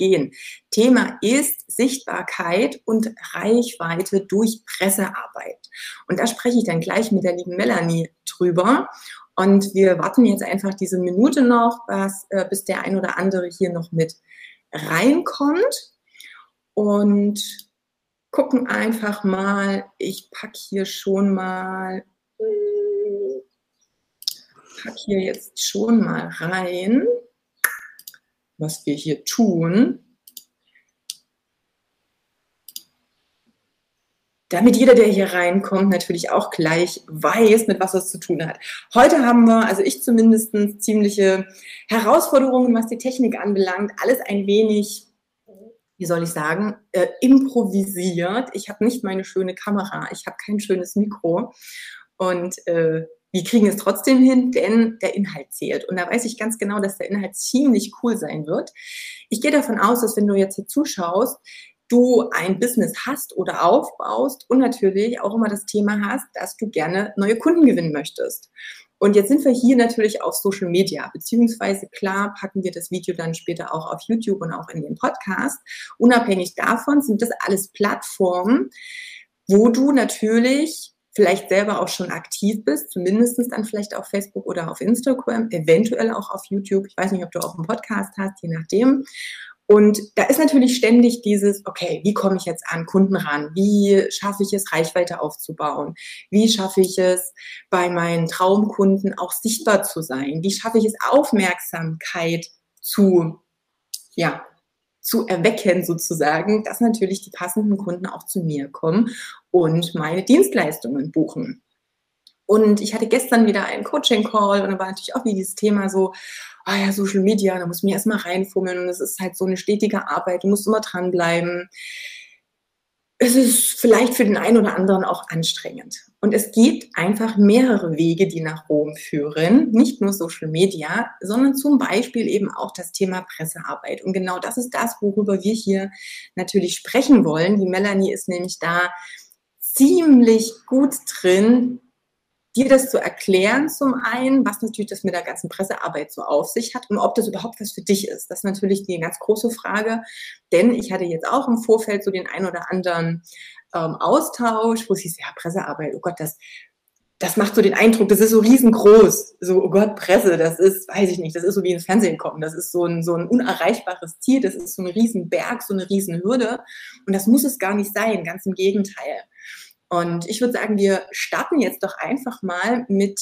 gehen. Thema ist Sichtbarkeit und Reichweite durch Pressearbeit. Und da spreche ich dann gleich mit der lieben Melanie drüber. Und wir warten jetzt einfach diese Minute noch, was, äh, bis der ein oder andere hier noch mit reinkommt. Und gucken einfach mal, ich packe hier schon mal, pack hier jetzt schon mal rein, was wir hier tun. damit jeder, der hier reinkommt, natürlich auch gleich weiß, mit was es zu tun hat. Heute haben wir, also ich zumindest, ziemliche Herausforderungen, was die Technik anbelangt. Alles ein wenig wie soll ich sagen, äh, improvisiert. Ich habe nicht meine schöne Kamera, ich habe kein schönes Mikro. Und äh, wir kriegen es trotzdem hin, denn der Inhalt zählt. Und da weiß ich ganz genau, dass der Inhalt ziemlich cool sein wird. Ich gehe davon aus, dass wenn du jetzt hier zuschaust, du ein Business hast oder aufbaust und natürlich auch immer das Thema hast, dass du gerne neue Kunden gewinnen möchtest. Und jetzt sind wir hier natürlich auf Social Media, beziehungsweise klar packen wir das Video dann später auch auf YouTube und auch in den Podcast. Unabhängig davon sind das alles Plattformen, wo du natürlich vielleicht selber auch schon aktiv bist, zumindest dann vielleicht auf Facebook oder auf Instagram, eventuell auch auf YouTube. Ich weiß nicht, ob du auch einen Podcast hast, je nachdem. Und da ist natürlich ständig dieses, okay, wie komme ich jetzt an Kunden ran? Wie schaffe ich es, Reichweite aufzubauen? Wie schaffe ich es, bei meinen Traumkunden auch sichtbar zu sein? Wie schaffe ich es, Aufmerksamkeit zu, ja, zu erwecken sozusagen, dass natürlich die passenden Kunden auch zu mir kommen und meine Dienstleistungen buchen. Und ich hatte gestern wieder einen Coaching-Call und da war natürlich auch wie dieses Thema so, ah ja, Social Media, da muss ich mir erstmal reinfummeln und es ist halt so eine stetige Arbeit, du musst immer dranbleiben. Es ist vielleicht für den einen oder anderen auch anstrengend. Und es gibt einfach mehrere Wege, die nach Rom führen. Nicht nur Social Media, sondern zum Beispiel eben auch das Thema Pressearbeit. Und genau das ist das, worüber wir hier natürlich sprechen wollen. Die Melanie ist nämlich da ziemlich gut drin, dir das zu erklären zum einen, was natürlich das mit der ganzen Pressearbeit so auf sich hat und ob das überhaupt was für dich ist. Das ist natürlich die ganz große Frage, denn ich hatte jetzt auch im Vorfeld so den ein oder anderen ähm, Austausch, wo es hieß, ja, Pressearbeit, oh Gott, das, das macht so den Eindruck, das ist so riesengroß. So, oh Gott, Presse, das ist, weiß ich nicht, das ist so wie ins Fernsehen kommen. Das ist so ein, so ein unerreichbares Ziel, das ist so ein Riesenberg, so eine Riesenhürde. Und das muss es gar nicht sein, ganz im Gegenteil. Und ich würde sagen, wir starten jetzt doch einfach mal mit,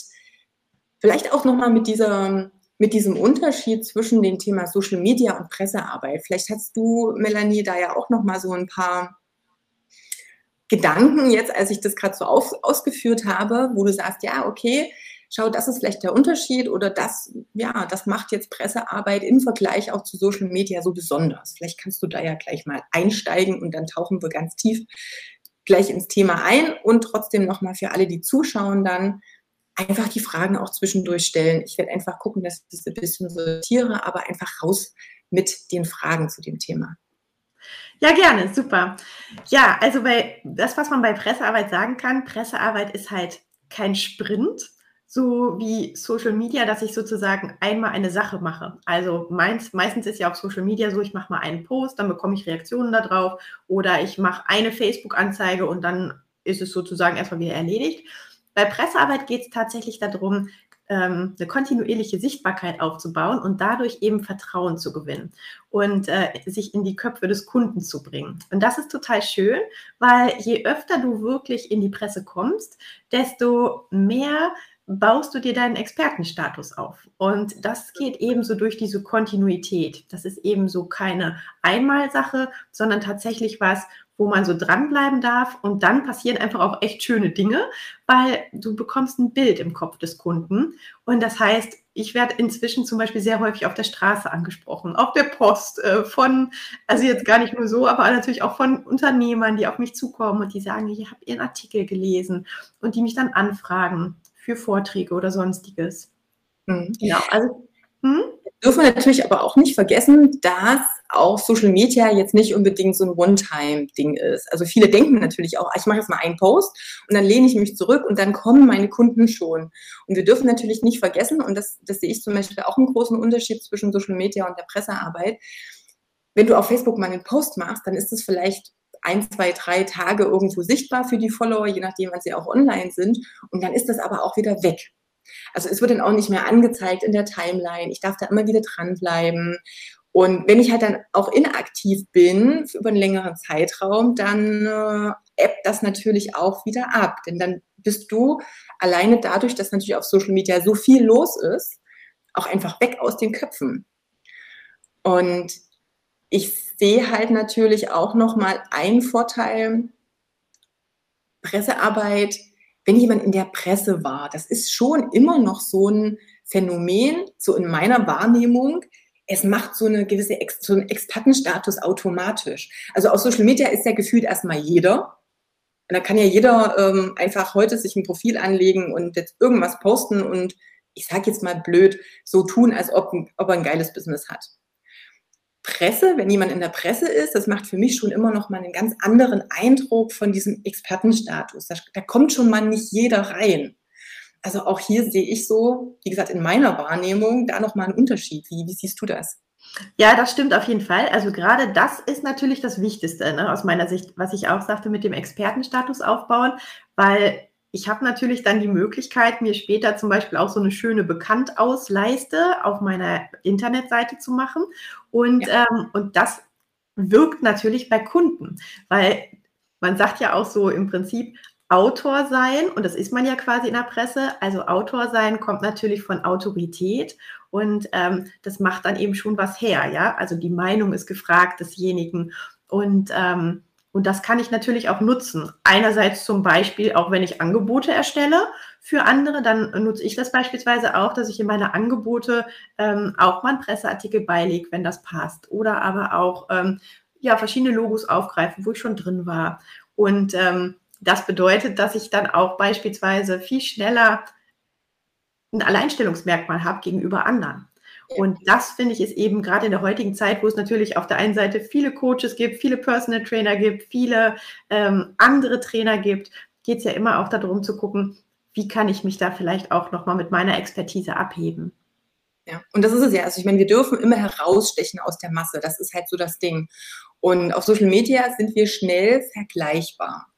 vielleicht auch nochmal mit dieser, mit diesem Unterschied zwischen dem Thema Social Media und Pressearbeit. Vielleicht hast du, Melanie, da ja auch nochmal so ein paar Gedanken jetzt, als ich das gerade so auf, ausgeführt habe, wo du sagst, ja, okay, schau, das ist vielleicht der Unterschied oder das, ja, das macht jetzt Pressearbeit im Vergleich auch zu Social Media so besonders. Vielleicht kannst du da ja gleich mal einsteigen und dann tauchen wir ganz tief gleich ins Thema ein und trotzdem nochmal für alle, die zuschauen, dann einfach die Fragen auch zwischendurch stellen. Ich werde einfach gucken, dass ich das ein bisschen sortiere, aber einfach raus mit den Fragen zu dem Thema. Ja, gerne, super. Ja, also bei das, was man bei Pressearbeit sagen kann, Pressearbeit ist halt kein Sprint, so wie Social Media, dass ich sozusagen einmal eine Sache mache. Also meins, meistens ist ja auf Social Media so, ich mache mal einen Post, dann bekomme ich Reaktionen darauf oder ich mache eine Facebook-Anzeige und dann ist es sozusagen erstmal wieder erledigt. Bei Pressearbeit geht es tatsächlich darum, ähm, eine kontinuierliche Sichtbarkeit aufzubauen und dadurch eben Vertrauen zu gewinnen und äh, sich in die Köpfe des Kunden zu bringen. Und das ist total schön, weil je öfter du wirklich in die Presse kommst, desto mehr baust du dir deinen Expertenstatus auf. Und das geht ebenso durch diese Kontinuität. Das ist ebenso keine Einmalsache, sondern tatsächlich was, wo man so dranbleiben darf. Und dann passieren einfach auch echt schöne Dinge, weil du bekommst ein Bild im Kopf des Kunden. Und das heißt, ich werde inzwischen zum Beispiel sehr häufig auf der Straße angesprochen, auf der Post, äh, von, also jetzt gar nicht nur so, aber natürlich auch von Unternehmern, die auf mich zukommen und die sagen, ich habe Ihren Artikel gelesen und die mich dann anfragen für Vorträge oder sonstiges. Mhm. Genau, also hm? dürfen wir natürlich aber auch nicht vergessen, dass auch Social Media jetzt nicht unbedingt so ein One-Time-Ding ist. Also viele denken natürlich auch, ich mache jetzt mal einen Post und dann lehne ich mich zurück und dann kommen meine Kunden schon. Und wir dürfen natürlich nicht vergessen, und das, das sehe ich zum Beispiel auch einen großen Unterschied zwischen Social Media und der Pressearbeit, wenn du auf Facebook mal einen Post machst, dann ist es vielleicht ein, zwei, drei Tage irgendwo sichtbar für die Follower, je nachdem, wann sie auch online sind. Und dann ist das aber auch wieder weg. Also es wird dann auch nicht mehr angezeigt in der Timeline. Ich darf da immer wieder dranbleiben. Und wenn ich halt dann auch inaktiv bin über einen längeren Zeitraum, dann äh, ebbt das natürlich auch wieder ab. Denn dann bist du alleine dadurch, dass natürlich auf Social Media so viel los ist, auch einfach weg aus den Köpfen. Und ich sehe halt natürlich auch nochmal einen Vorteil, Pressearbeit, wenn jemand in der Presse war, das ist schon immer noch so ein Phänomen, so in meiner Wahrnehmung, es macht so eine gewisse Ex so einen Expertenstatus automatisch. Also auf Social Media ist ja gefühlt erstmal jeder. Und da kann ja jeder ähm, einfach heute sich ein Profil anlegen und jetzt irgendwas posten und ich sage jetzt mal blöd, so tun, als ob, ob er ein geiles Business hat. Presse, wenn jemand in der Presse ist, das macht für mich schon immer noch mal einen ganz anderen Eindruck von diesem Expertenstatus. Da, da kommt schon mal nicht jeder rein. Also auch hier sehe ich so, wie gesagt, in meiner Wahrnehmung da noch mal einen Unterschied. Wie, wie siehst du das? Ja, das stimmt auf jeden Fall. Also gerade das ist natürlich das Wichtigste ne, aus meiner Sicht, was ich auch sagte mit dem Expertenstatus aufbauen, weil ich habe natürlich dann die Möglichkeit, mir später zum Beispiel auch so eine schöne Bekanntausleiste auf meiner Internetseite zu machen. Und, ja. ähm, und das wirkt natürlich bei Kunden, weil man sagt ja auch so im Prinzip, Autor sein, und das ist man ja quasi in der Presse, also Autor sein kommt natürlich von Autorität und ähm, das macht dann eben schon was her, ja. Also die Meinung ist gefragt desjenigen. Und ähm, und das kann ich natürlich auch nutzen. Einerseits zum Beispiel, auch wenn ich Angebote erstelle für andere, dann nutze ich das beispielsweise auch, dass ich in meine Angebote ähm, auch mal einen Presseartikel beilege, wenn das passt. Oder aber auch ähm, ja, verschiedene Logos aufgreifen, wo ich schon drin war. Und ähm, das bedeutet, dass ich dann auch beispielsweise viel schneller ein Alleinstellungsmerkmal habe gegenüber anderen. Und das finde ich ist eben gerade in der heutigen Zeit, wo es natürlich auf der einen Seite viele Coaches gibt, viele Personal Trainer gibt, viele ähm, andere Trainer gibt, geht es ja immer auch darum zu gucken, wie kann ich mich da vielleicht auch nochmal mit meiner Expertise abheben. Ja, und das ist es ja. Also ich meine, wir dürfen immer herausstechen aus der Masse. Das ist halt so das Ding. Und auf Social Media sind wir schnell vergleichbar.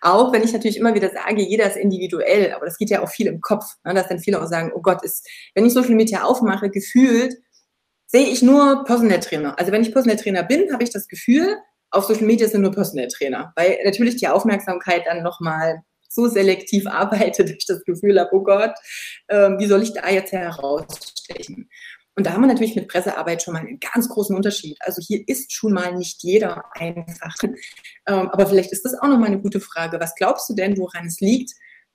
Auch wenn ich natürlich immer wieder sage, jeder ist individuell, aber das geht ja auch viel im Kopf, ne, dass dann viele auch sagen, oh Gott, ist, wenn ich Social Media aufmache, gefühlt sehe ich nur Personal Trainer. Also wenn ich Personal Trainer bin, habe ich das Gefühl, auf Social Media sind nur Personal Trainer, weil natürlich die Aufmerksamkeit dann nochmal so selektiv arbeitet, dass ich das Gefühl habe, oh Gott, äh, wie soll ich da jetzt herausstechen? Und da haben wir natürlich mit Pressearbeit schon mal einen ganz großen Unterschied. Also hier ist schon mal nicht jeder einfach. Ähm, aber vielleicht ist das auch nochmal eine gute Frage. Was glaubst du denn, woran es liegt,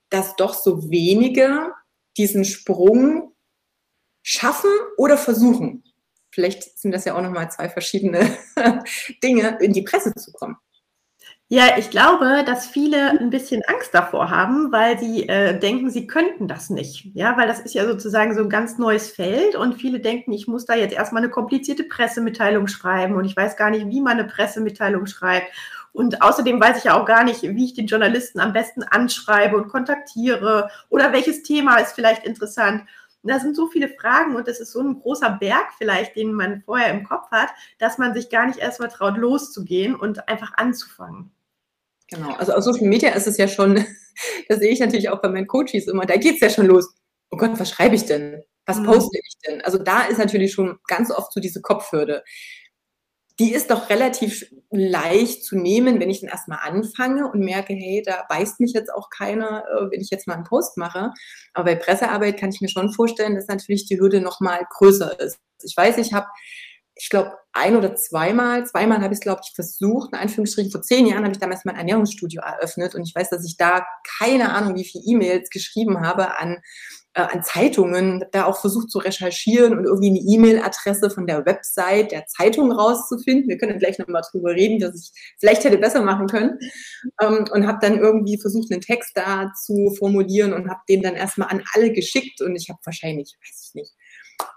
dass doch so wenige diesen Sprung schaffen oder versuchen? Vielleicht sind das ja auch nochmal zwei verschiedene Dinge, in die Presse zu kommen. Ja, ich glaube, dass viele ein bisschen Angst davor haben, weil sie äh, denken, sie könnten das nicht. Ja, weil das ist ja sozusagen so ein ganz neues Feld und viele denken, ich muss da jetzt erstmal eine komplizierte Pressemitteilung schreiben und ich weiß gar nicht, wie man eine Pressemitteilung schreibt. Und außerdem weiß ich ja auch gar nicht, wie ich den Journalisten am besten anschreibe und kontaktiere oder welches Thema ist vielleicht interessant. Und da sind so viele Fragen und das ist so ein großer Berg vielleicht, den man vorher im Kopf hat, dass man sich gar nicht erst mal traut, loszugehen und einfach anzufangen. Genau, also auf Social Media ist es ja schon, das sehe ich natürlich auch bei meinen Coaches immer, da geht es ja schon los. Oh Gott, was schreibe ich denn? Was mhm. poste ich denn? Also da ist natürlich schon ganz oft so diese Kopfhürde. Die ist doch relativ leicht zu nehmen, wenn ich dann erstmal anfange und merke, hey, da beißt mich jetzt auch keiner, äh, wenn ich jetzt mal einen Post mache. Aber bei Pressearbeit kann ich mir schon vorstellen, dass natürlich die Hürde nochmal größer ist. Ich weiß, ich habe ich glaube, ein oder zweimal, zweimal habe ich es, glaube ich, versucht, in Anführungsstrichen, vor zehn Jahren habe ich damals mein Ernährungsstudio eröffnet und ich weiß, dass ich da keine Ahnung, wie viele E-Mails geschrieben habe an, äh, an Zeitungen, da auch versucht zu recherchieren und irgendwie eine E-Mail-Adresse von der Website der Zeitung rauszufinden. Wir können gleich nochmal drüber reden, dass ich vielleicht hätte besser machen können ähm, und habe dann irgendwie versucht, einen Text da zu formulieren und habe den dann erstmal an alle geschickt und ich habe wahrscheinlich, weiß ich nicht,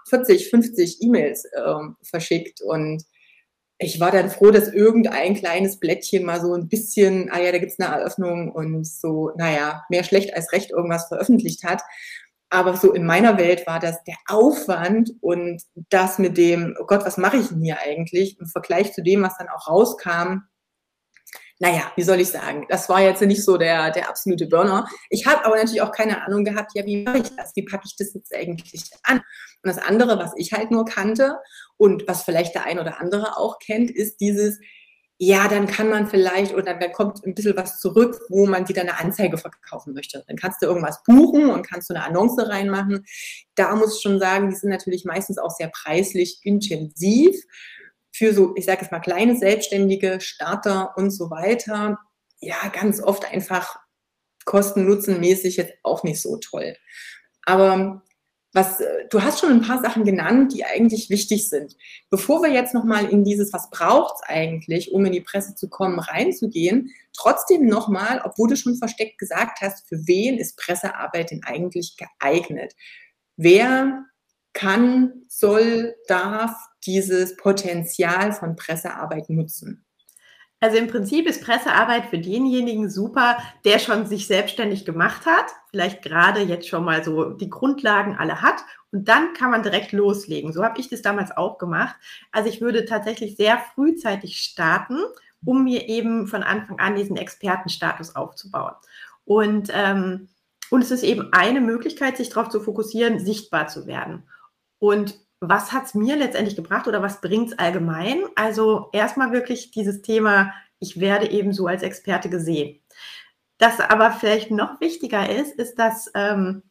40, 50 E-Mails äh, verschickt und ich war dann froh, dass irgendein kleines Blättchen mal so ein bisschen, ah ja, da gibt's eine Eröffnung und so, naja, mehr schlecht als recht irgendwas veröffentlicht hat. Aber so in meiner Welt war das der Aufwand und das mit dem, oh Gott, was mache ich denn hier eigentlich? Im Vergleich zu dem, was dann auch rauskam, naja, wie soll ich sagen, das war jetzt nicht so der, der absolute Burner. Ich habe aber natürlich auch keine Ahnung gehabt, ja, wie mache ich das? Wie packe ich das jetzt eigentlich an? Und das andere, was ich halt nur kannte und was vielleicht der ein oder andere auch kennt, ist dieses, ja, dann kann man vielleicht oder dann kommt ein bisschen was zurück, wo man wieder eine Anzeige verkaufen möchte. Dann kannst du irgendwas buchen und kannst du eine Annonce reinmachen. Da muss ich schon sagen, die sind natürlich meistens auch sehr preislich intensiv für so, ich sage es mal, kleine Selbstständige, Starter und so weiter, ja, ganz oft einfach kosten-nutzen-mäßig jetzt auch nicht so toll. Aber was, du hast schon ein paar Sachen genannt, die eigentlich wichtig sind. Bevor wir jetzt nochmal in dieses, was braucht's eigentlich, um in die Presse zu kommen, reinzugehen, trotzdem nochmal, obwohl du schon versteckt gesagt hast, für wen ist Pressearbeit denn eigentlich geeignet? Wer kann, soll, darf dieses Potenzial von Pressearbeit nutzen? Also im Prinzip ist Pressearbeit für denjenigen super, der schon sich selbstständig gemacht hat, vielleicht gerade jetzt schon mal so die Grundlagen alle hat und dann kann man direkt loslegen. So habe ich das damals auch gemacht. Also ich würde tatsächlich sehr frühzeitig starten, um mir eben von Anfang an diesen Expertenstatus aufzubauen. Und, ähm, und es ist eben eine Möglichkeit, sich darauf zu fokussieren, sichtbar zu werden. Und was hat es mir letztendlich gebracht oder was bringt es allgemein? Also erstmal wirklich dieses Thema, ich werde eben so als Experte gesehen. Das aber vielleicht noch wichtiger ist, ist, dass ähm,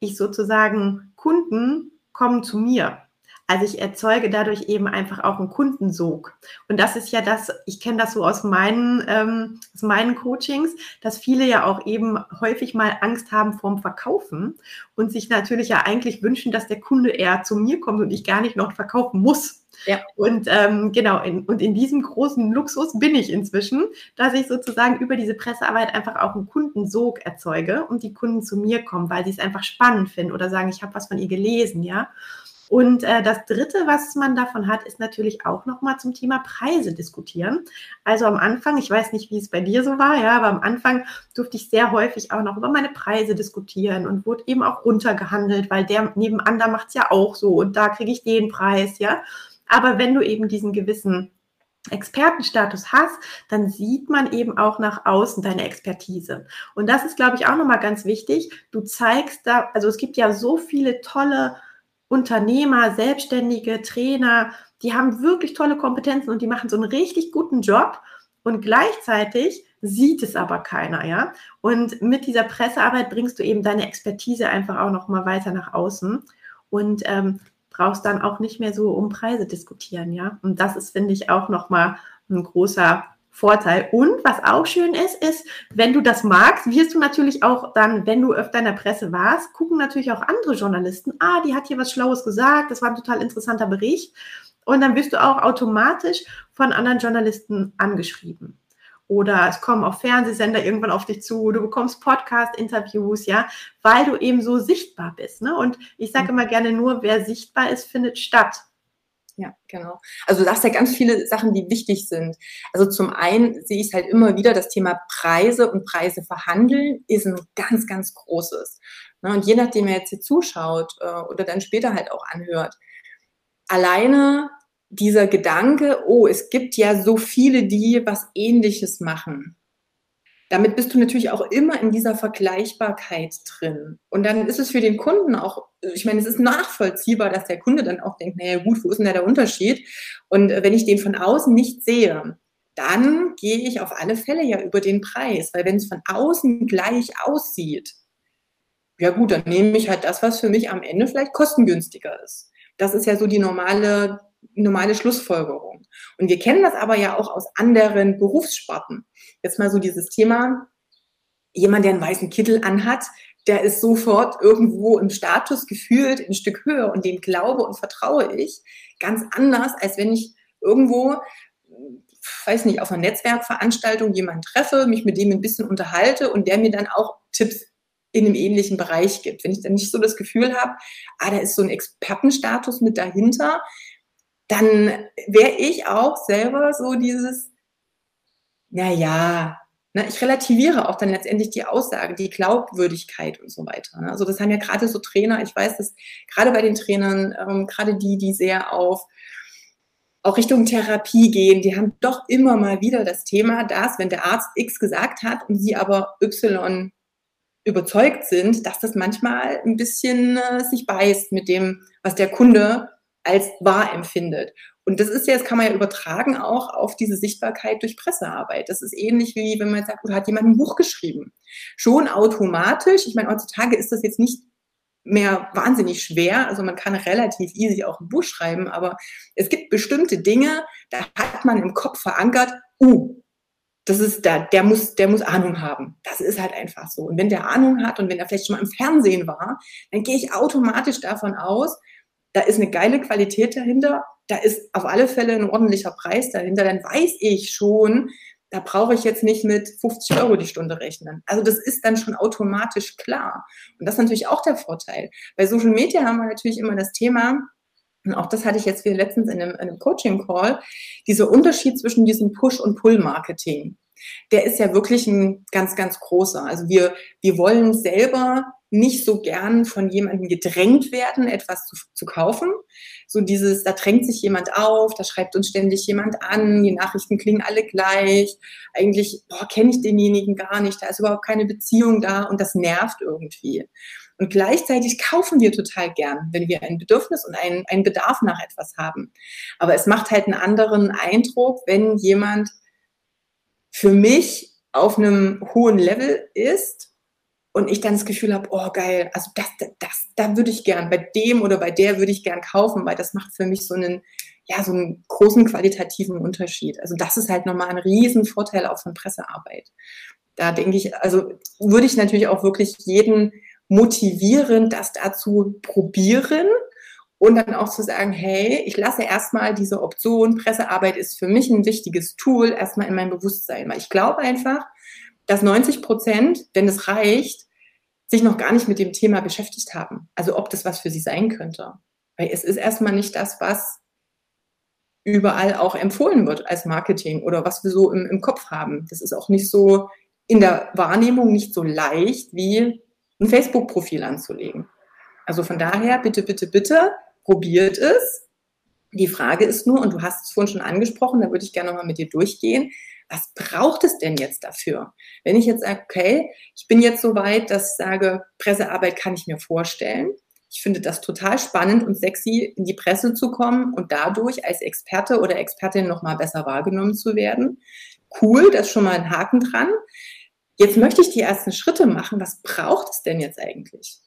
ich sozusagen Kunden kommen zu mir. Also ich erzeuge dadurch eben einfach auch einen Kundensog. Und das ist ja das, ich kenne das so aus meinen, ähm, aus meinen Coachings, dass viele ja auch eben häufig mal Angst haben vorm Verkaufen und sich natürlich ja eigentlich wünschen, dass der Kunde eher zu mir kommt und ich gar nicht noch verkaufen muss. Ja. Und ähm, genau, in, und in diesem großen Luxus bin ich inzwischen, dass ich sozusagen über diese Pressearbeit einfach auch einen Kundensog erzeuge und die Kunden zu mir kommen, weil sie es einfach spannend finden oder sagen, ich habe was von ihr gelesen, ja. Und äh, das Dritte, was man davon hat, ist natürlich auch nochmal zum Thema Preise diskutieren. Also am Anfang, ich weiß nicht, wie es bei dir so war, ja, aber am Anfang durfte ich sehr häufig auch noch über meine Preise diskutieren und wurde eben auch runtergehandelt, weil der nebenan, da macht es ja auch so und da kriege ich den Preis, ja. Aber wenn du eben diesen gewissen Expertenstatus hast, dann sieht man eben auch nach außen deine Expertise. Und das ist, glaube ich, auch nochmal ganz wichtig. Du zeigst da, also es gibt ja so viele tolle Unternehmer, Selbstständige, Trainer, die haben wirklich tolle Kompetenzen und die machen so einen richtig guten Job und gleichzeitig sieht es aber keiner, ja. Und mit dieser Pressearbeit bringst du eben deine Expertise einfach auch noch mal weiter nach außen und ähm, brauchst dann auch nicht mehr so um Preise diskutieren, ja. Und das ist, finde ich, auch noch mal ein großer Vorteil. Und was auch schön ist, ist, wenn du das magst, wirst du natürlich auch dann, wenn du öfter in der Presse warst, gucken natürlich auch andere Journalisten, ah, die hat hier was Schlaues gesagt, das war ein total interessanter Bericht. Und dann wirst du auch automatisch von anderen Journalisten angeschrieben. Oder es kommen auch Fernsehsender irgendwann auf dich zu, du bekommst Podcast-Interviews, ja, weil du eben so sichtbar bist. Ne? Und ich sage mhm. immer gerne nur, wer sichtbar ist, findet statt. Ja, genau. Also du hast ja ganz viele Sachen, die wichtig sind. Also zum einen sehe ich halt immer wieder, das Thema Preise und Preise verhandeln ist ein ganz, ganz großes. Ne, und je nachdem, wer jetzt hier zuschaut äh, oder dann später halt auch anhört, alleine dieser Gedanke, oh, es gibt ja so viele, die was ähnliches machen damit bist du natürlich auch immer in dieser Vergleichbarkeit drin. Und dann ist es für den Kunden auch, ich meine, es ist nachvollziehbar, dass der Kunde dann auch denkt, naja gut, wo ist denn da der Unterschied? Und äh, wenn ich den von außen nicht sehe, dann gehe ich auf alle Fälle ja über den Preis, weil wenn es von außen gleich aussieht, ja gut, dann nehme ich halt das, was für mich am Ende vielleicht kostengünstiger ist. Das ist ja so die normale normale Schlussfolgerung. Und wir kennen das aber ja auch aus anderen Berufssparten. Jetzt mal so dieses Thema, jemand, der einen weißen Kittel anhat, der ist sofort irgendwo im Status gefühlt ein Stück höher und dem glaube und vertraue ich ganz anders, als wenn ich irgendwo, weiß nicht, auf einer Netzwerkveranstaltung jemanden treffe, mich mit dem ein bisschen unterhalte und der mir dann auch Tipps in einem ähnlichen Bereich gibt. Wenn ich dann nicht so das Gefühl habe, ah, da ist so ein Expertenstatus mit dahinter, dann wäre ich auch selber so dieses, naja, Ne? Ich relativiere auch dann letztendlich die Aussage, die Glaubwürdigkeit und so weiter. Ne? Also das haben ja gerade so Trainer, ich weiß, dass gerade bei den Trainern, ähm, gerade die, die sehr auf auch Richtung Therapie gehen, die haben doch immer mal wieder das Thema, dass wenn der Arzt X gesagt hat und sie aber Y überzeugt sind, dass das manchmal ein bisschen äh, sich beißt mit dem, was der Kunde als wahr empfindet. Und das ist ja, das kann man ja übertragen auch auf diese Sichtbarkeit durch Pressearbeit. Das ist ähnlich wie, wenn man sagt, oder hat jemand ein Buch geschrieben. Schon automatisch, ich meine, heutzutage ist das jetzt nicht mehr wahnsinnig schwer. Also man kann relativ easy auch ein Buch schreiben, aber es gibt bestimmte Dinge, da hat man im Kopf verankert, uh, das ist da, der muss, der muss Ahnung haben. Das ist halt einfach so. Und wenn der Ahnung hat und wenn er vielleicht schon mal im Fernsehen war, dann gehe ich automatisch davon aus, da ist eine geile Qualität dahinter, da ist auf alle Fälle ein ordentlicher Preis dahinter, dann weiß ich schon, da brauche ich jetzt nicht mit 50 Euro die Stunde rechnen. Also das ist dann schon automatisch klar. Und das ist natürlich auch der Vorteil. Bei Social Media haben wir natürlich immer das Thema, und auch das hatte ich jetzt wieder letztens in einem, in einem Coaching-Call, dieser Unterschied zwischen diesem Push- und Pull-Marketing. Der ist ja wirklich ein ganz, ganz großer. Also wir, wir wollen selber nicht so gern von jemandem gedrängt werden, etwas zu, zu kaufen. So dieses, da drängt sich jemand auf, da schreibt uns ständig jemand an, die Nachrichten klingen alle gleich. Eigentlich kenne ich denjenigen gar nicht, da ist überhaupt keine Beziehung da und das nervt irgendwie. Und gleichzeitig kaufen wir total gern, wenn wir ein Bedürfnis und einen, einen Bedarf nach etwas haben. Aber es macht halt einen anderen Eindruck, wenn jemand für mich auf einem hohen Level ist und ich dann das Gefühl habe, oh geil, also das, das, da würde ich gern, bei dem oder bei der würde ich gern kaufen, weil das macht für mich so einen, ja, so einen großen qualitativen Unterschied. Also das ist halt nochmal ein Riesenvorteil auch von Pressearbeit. Da denke ich, also würde ich natürlich auch wirklich jeden motivieren, das dazu probieren und dann auch zu sagen, hey, ich lasse erstmal diese Option, Pressearbeit ist für mich ein wichtiges Tool, erstmal in mein Bewusstsein, weil ich glaube einfach, dass 90 Prozent, wenn es reicht, sich noch gar nicht mit dem Thema beschäftigt haben. Also ob das was für sie sein könnte. Weil es ist erstmal nicht das, was überall auch empfohlen wird als Marketing oder was wir so im, im Kopf haben. Das ist auch nicht so in der Wahrnehmung nicht so leicht wie ein Facebook-Profil anzulegen. Also von daher, bitte, bitte, bitte, probiert es. Die Frage ist nur, und du hast es vorhin schon angesprochen, da würde ich gerne nochmal mit dir durchgehen, was braucht es denn jetzt dafür? Wenn ich jetzt sage, okay, ich bin jetzt so weit, dass ich sage, Pressearbeit kann ich mir vorstellen. Ich finde das total spannend und sexy, in die Presse zu kommen und dadurch als Experte oder Expertin nochmal besser wahrgenommen zu werden. Cool, das ist schon mal ein Haken dran. Jetzt möchte ich die ersten Schritte machen. Was braucht es denn jetzt eigentlich?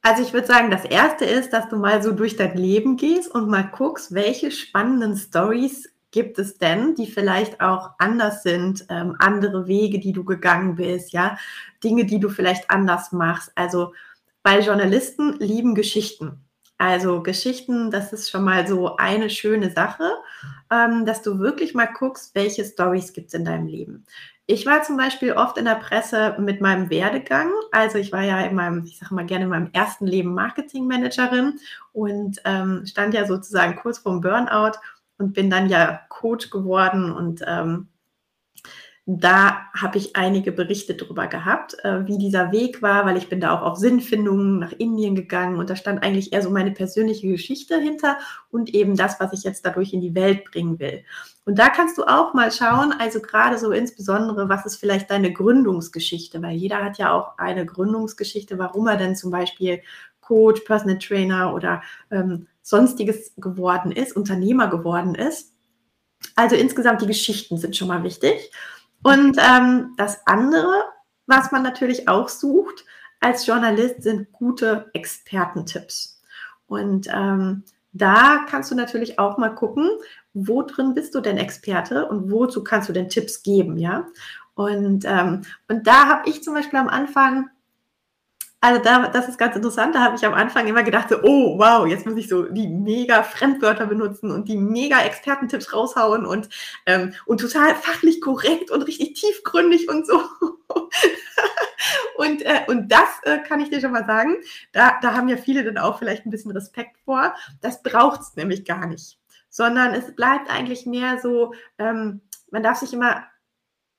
Also ich würde sagen, das Erste ist, dass du mal so durch dein Leben gehst und mal guckst, welche spannenden Stories gibt es denn, die vielleicht auch anders sind, ähm, andere Wege, die du gegangen bist, ja, Dinge, die du vielleicht anders machst. Also bei Journalisten lieben Geschichten. Also Geschichten, das ist schon mal so eine schöne Sache, ähm, dass du wirklich mal guckst, welche Stories gibt es in deinem Leben. Ich war zum Beispiel oft in der Presse mit meinem Werdegang. Also ich war ja in meinem, ich sage mal gerne in meinem ersten Leben Marketingmanagerin und ähm, stand ja sozusagen kurz vorm Burnout und bin dann ja Coach geworden und ähm, da habe ich einige Berichte darüber gehabt, äh, wie dieser Weg war, weil ich bin da auch auf Sinnfindungen nach Indien gegangen und da stand eigentlich eher so meine persönliche Geschichte hinter und eben das, was ich jetzt dadurch in die Welt bringen will. Und da kannst du auch mal schauen, also gerade so insbesondere, was ist vielleicht deine Gründungsgeschichte, weil jeder hat ja auch eine Gründungsgeschichte, warum er denn zum Beispiel Coach, Personal Trainer oder ähm, sonstiges geworden ist, Unternehmer geworden ist. Also insgesamt die Geschichten sind schon mal wichtig. Und ähm, das andere, was man natürlich auch sucht als Journalist, sind gute Expertentipps. Und ähm, da kannst du natürlich auch mal gucken, wo drin bist du denn Experte und wozu kannst du denn Tipps geben, ja? Und, ähm, und da habe ich zum Beispiel am Anfang also da, das ist ganz interessant. Da habe ich am Anfang immer gedacht, so, oh wow, jetzt muss ich so die mega Fremdwörter benutzen und die mega Expertentipps raushauen und, ähm, und total fachlich korrekt und richtig tiefgründig und so. und, äh, und das äh, kann ich dir schon mal sagen. Da, da haben ja viele dann auch vielleicht ein bisschen Respekt vor. Das braucht es nämlich gar nicht. Sondern es bleibt eigentlich mehr so, ähm, man darf sich immer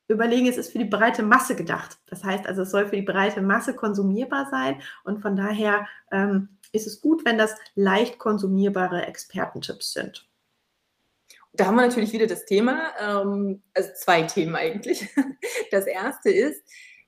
überlegen, es ist für die breite Masse gedacht. Das heißt also, es soll für die breite Masse konsumierbar sein und von daher ähm, ist es gut, wenn das leicht konsumierbare Expertentipps sind. Da haben wir natürlich wieder das Thema, ähm, also zwei Themen eigentlich. Das erste ist,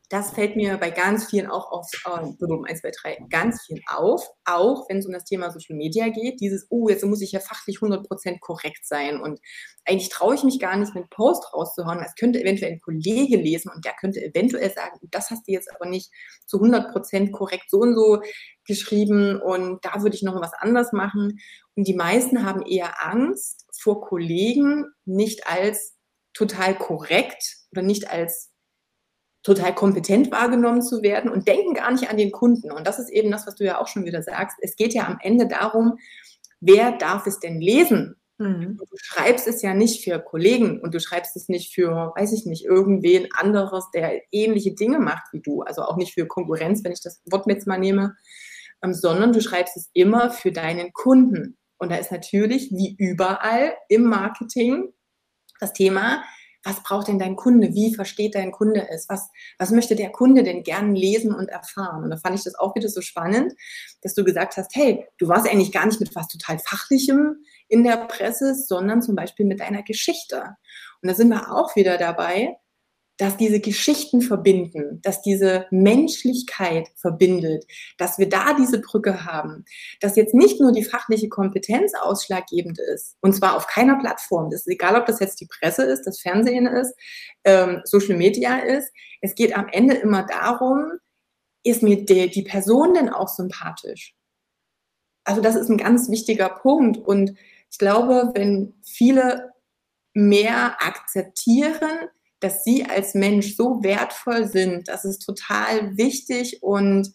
das fällt mir bei ganz vielen auch auf, äh, 1, 2, 3, ganz vielen auf, auch wenn es um das Thema Social Media geht, dieses, oh, jetzt muss ich ja fachlich 100% korrekt sein. Und eigentlich traue ich mich gar nicht, einen Post rauszuhauen, das könnte eventuell ein Kollege lesen und der könnte eventuell sagen, das hast du jetzt aber nicht zu 100% korrekt so und so geschrieben und da würde ich noch was anders machen. Und die meisten haben eher Angst vor Kollegen, nicht als total korrekt oder nicht als total kompetent wahrgenommen zu werden und denken gar nicht an den Kunden. Und das ist eben das, was du ja auch schon wieder sagst. Es geht ja am Ende darum, wer darf es denn lesen? Mhm. Du schreibst es ja nicht für Kollegen und du schreibst es nicht für, weiß ich nicht, irgendwen anderes, der ähnliche Dinge macht wie du. Also auch nicht für Konkurrenz, wenn ich das Wort jetzt mal nehme, ähm, sondern du schreibst es immer für deinen Kunden. Und da ist natürlich, wie überall im Marketing, das Thema, was braucht denn dein Kunde? Wie versteht dein Kunde es? Was, was möchte der Kunde denn gern lesen und erfahren? Und da fand ich das auch wieder so spannend, dass du gesagt hast, hey, du warst eigentlich gar nicht mit was total Fachlichem in der Presse, sondern zum Beispiel mit deiner Geschichte. Und da sind wir auch wieder dabei, dass diese Geschichten verbinden, dass diese Menschlichkeit verbindet, dass wir da diese Brücke haben, dass jetzt nicht nur die fachliche Kompetenz ausschlaggebend ist, und zwar auf keiner Plattform. Das ist egal, ob das jetzt die Presse ist, das Fernsehen ist, ähm, Social Media ist. Es geht am Ende immer darum, ist mir die, die Person denn auch sympathisch? Also das ist ein ganz wichtiger Punkt. Und ich glaube, wenn viele mehr akzeptieren, dass sie als Mensch so wertvoll sind, dass es total wichtig und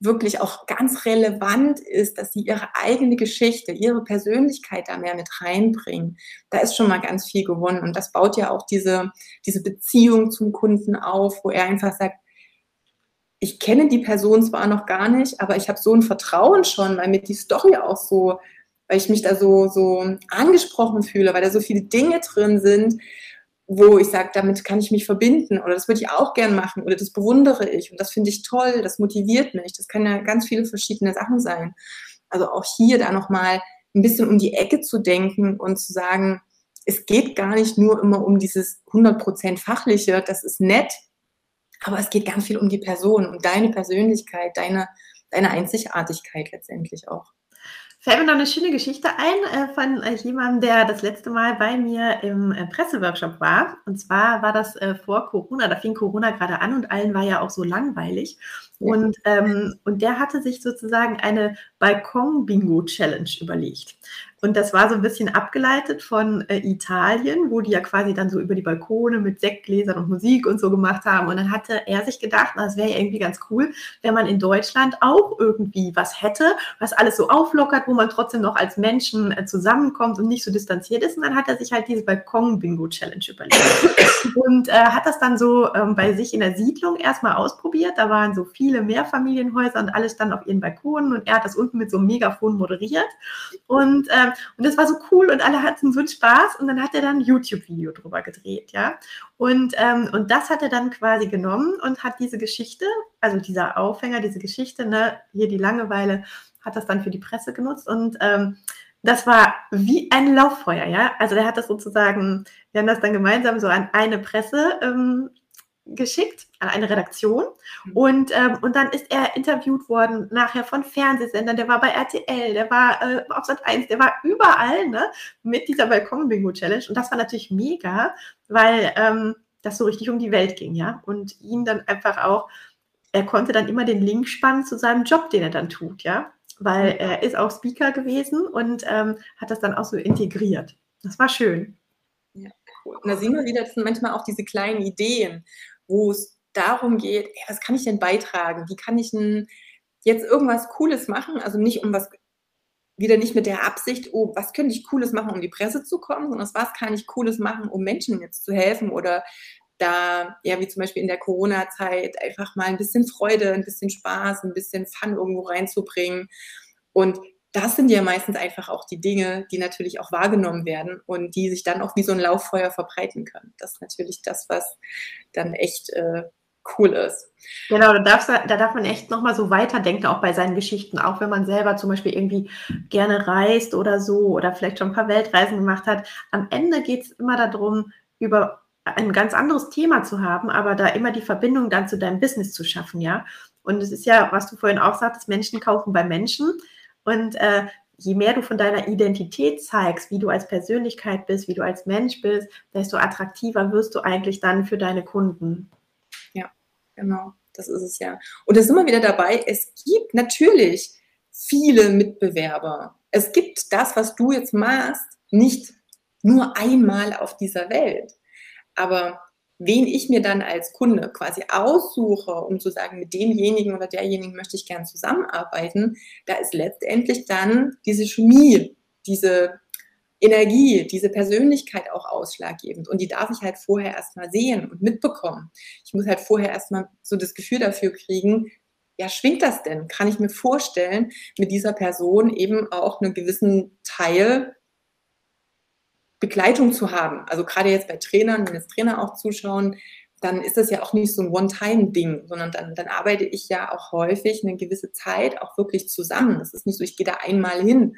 wirklich auch ganz relevant ist, dass sie ihre eigene Geschichte, ihre Persönlichkeit da mehr mit reinbringen. Da ist schon mal ganz viel gewonnen. Und das baut ja auch diese, diese Beziehung zum Kunden auf, wo er einfach sagt, ich kenne die Person zwar noch gar nicht, aber ich habe so ein Vertrauen schon, weil mir die Story auch so, weil ich mich da so, so angesprochen fühle, weil da so viele Dinge drin sind, wo ich sage, damit kann ich mich verbinden oder das würde ich auch gern machen oder das bewundere ich und das finde ich toll, das motiviert mich. Das können ja ganz viele verschiedene Sachen sein. Also auch hier da nochmal ein bisschen um die Ecke zu denken und zu sagen, es geht gar nicht nur immer um dieses 100% fachliche, das ist nett, aber es geht ganz viel um die Person, um deine Persönlichkeit, deine, deine Einzigartigkeit letztendlich auch fällt mir noch eine schöne Geschichte ein äh, von äh, jemandem, der das letzte Mal bei mir im äh, Presseworkshop war. Und zwar war das äh, vor Corona, da fing Corona gerade an und allen war ja auch so langweilig. Und, ähm, und der hatte sich sozusagen eine Balkon-Bingo-Challenge überlegt. Und das war so ein bisschen abgeleitet von äh, Italien, wo die ja quasi dann so über die Balkone mit Sektgläsern und Musik und so gemacht haben. Und dann hatte er sich gedacht, das wäre ja irgendwie ganz cool, wenn man in Deutschland auch irgendwie was hätte, was alles so auflockert, wo man trotzdem noch als Menschen äh, zusammenkommt und nicht so distanziert ist. Und dann hat er sich halt diese Balkon-Bingo-Challenge überlegt. und äh, hat das dann so ähm, bei sich in der Siedlung erstmal ausprobiert. Da waren so viele Mehrfamilienhäuser und alles dann auf ihren Balkonen und er hat das unten mit so einem Megafon moderiert. Und ähm, und das war so cool und alle hatten so einen Spaß und dann hat er dann ein YouTube-Video drüber gedreht, ja. Und, ähm, und das hat er dann quasi genommen und hat diese Geschichte, also dieser Aufhänger, diese Geschichte, ne, hier die Langeweile, hat das dann für die Presse genutzt und ähm, das war wie ein Lauffeuer, ja. Also der hat das sozusagen, wir haben das dann gemeinsam so an eine Presse ähm, geschickt an eine Redaktion mhm. und, ähm, und dann ist er interviewt worden nachher von Fernsehsendern, der war bei RTL, der war äh, auf Sat 1, der war überall ne, mit dieser Balkon-Bingo-Challenge und das war natürlich mega, weil ähm, das so richtig um die Welt ging, ja, und ihn dann einfach auch, er konnte dann immer den Link spannen zu seinem Job, den er dann tut, ja, weil mhm. er ist auch Speaker gewesen und ähm, hat das dann auch so integriert. Das war schön. Ja, cool. Und da sehen wir wieder, das sind manchmal auch diese kleinen Ideen wo es darum geht, ey, was kann ich denn beitragen? Wie kann ich denn jetzt irgendwas Cooles machen? Also nicht um was, wieder nicht mit der Absicht, oh, was könnte ich Cooles machen, um die Presse zu kommen, sondern was kann ich Cooles machen, um Menschen jetzt zu helfen oder da, ja, wie zum Beispiel in der Corona-Zeit, einfach mal ein bisschen Freude, ein bisschen Spaß, ein bisschen Fun irgendwo reinzubringen. Und das sind ja meistens einfach auch die Dinge, die natürlich auch wahrgenommen werden und die sich dann auch wie so ein Lauffeuer verbreiten können. Das ist natürlich das, was dann echt äh, cool ist. Genau, da, darfst, da darf man echt nochmal so weiterdenken, auch bei seinen Geschichten, auch wenn man selber zum Beispiel irgendwie gerne reist oder so oder vielleicht schon ein paar Weltreisen gemacht hat. Am Ende geht es immer darum, über ein ganz anderes Thema zu haben, aber da immer die Verbindung dann zu deinem Business zu schaffen, ja. Und es ist ja, was du vorhin auch sagtest, Menschen kaufen bei Menschen. Und äh, je mehr du von deiner Identität zeigst, wie du als Persönlichkeit bist, wie du als Mensch bist, desto attraktiver wirst du eigentlich dann für deine Kunden. Ja, genau, das ist es ja. Und es ist immer wieder dabei, es gibt natürlich viele Mitbewerber. Es gibt das, was du jetzt machst, nicht nur einmal auf dieser Welt. Aber wen ich mir dann als Kunde quasi aussuche, um zu sagen, mit demjenigen oder derjenigen möchte ich gern zusammenarbeiten, da ist letztendlich dann diese Chemie, diese Energie, diese Persönlichkeit auch ausschlaggebend. Und die darf ich halt vorher erstmal sehen und mitbekommen. Ich muss halt vorher erstmal so das Gefühl dafür kriegen, ja, schwingt das denn? Kann ich mir vorstellen, mit dieser Person eben auch einen gewissen Teil Begleitung zu haben. Also gerade jetzt bei Trainern, wenn jetzt Trainer auch zuschauen, dann ist das ja auch nicht so ein One-Time-Ding, sondern dann, dann arbeite ich ja auch häufig eine gewisse Zeit auch wirklich zusammen. Es ist nicht so, ich gehe da einmal hin.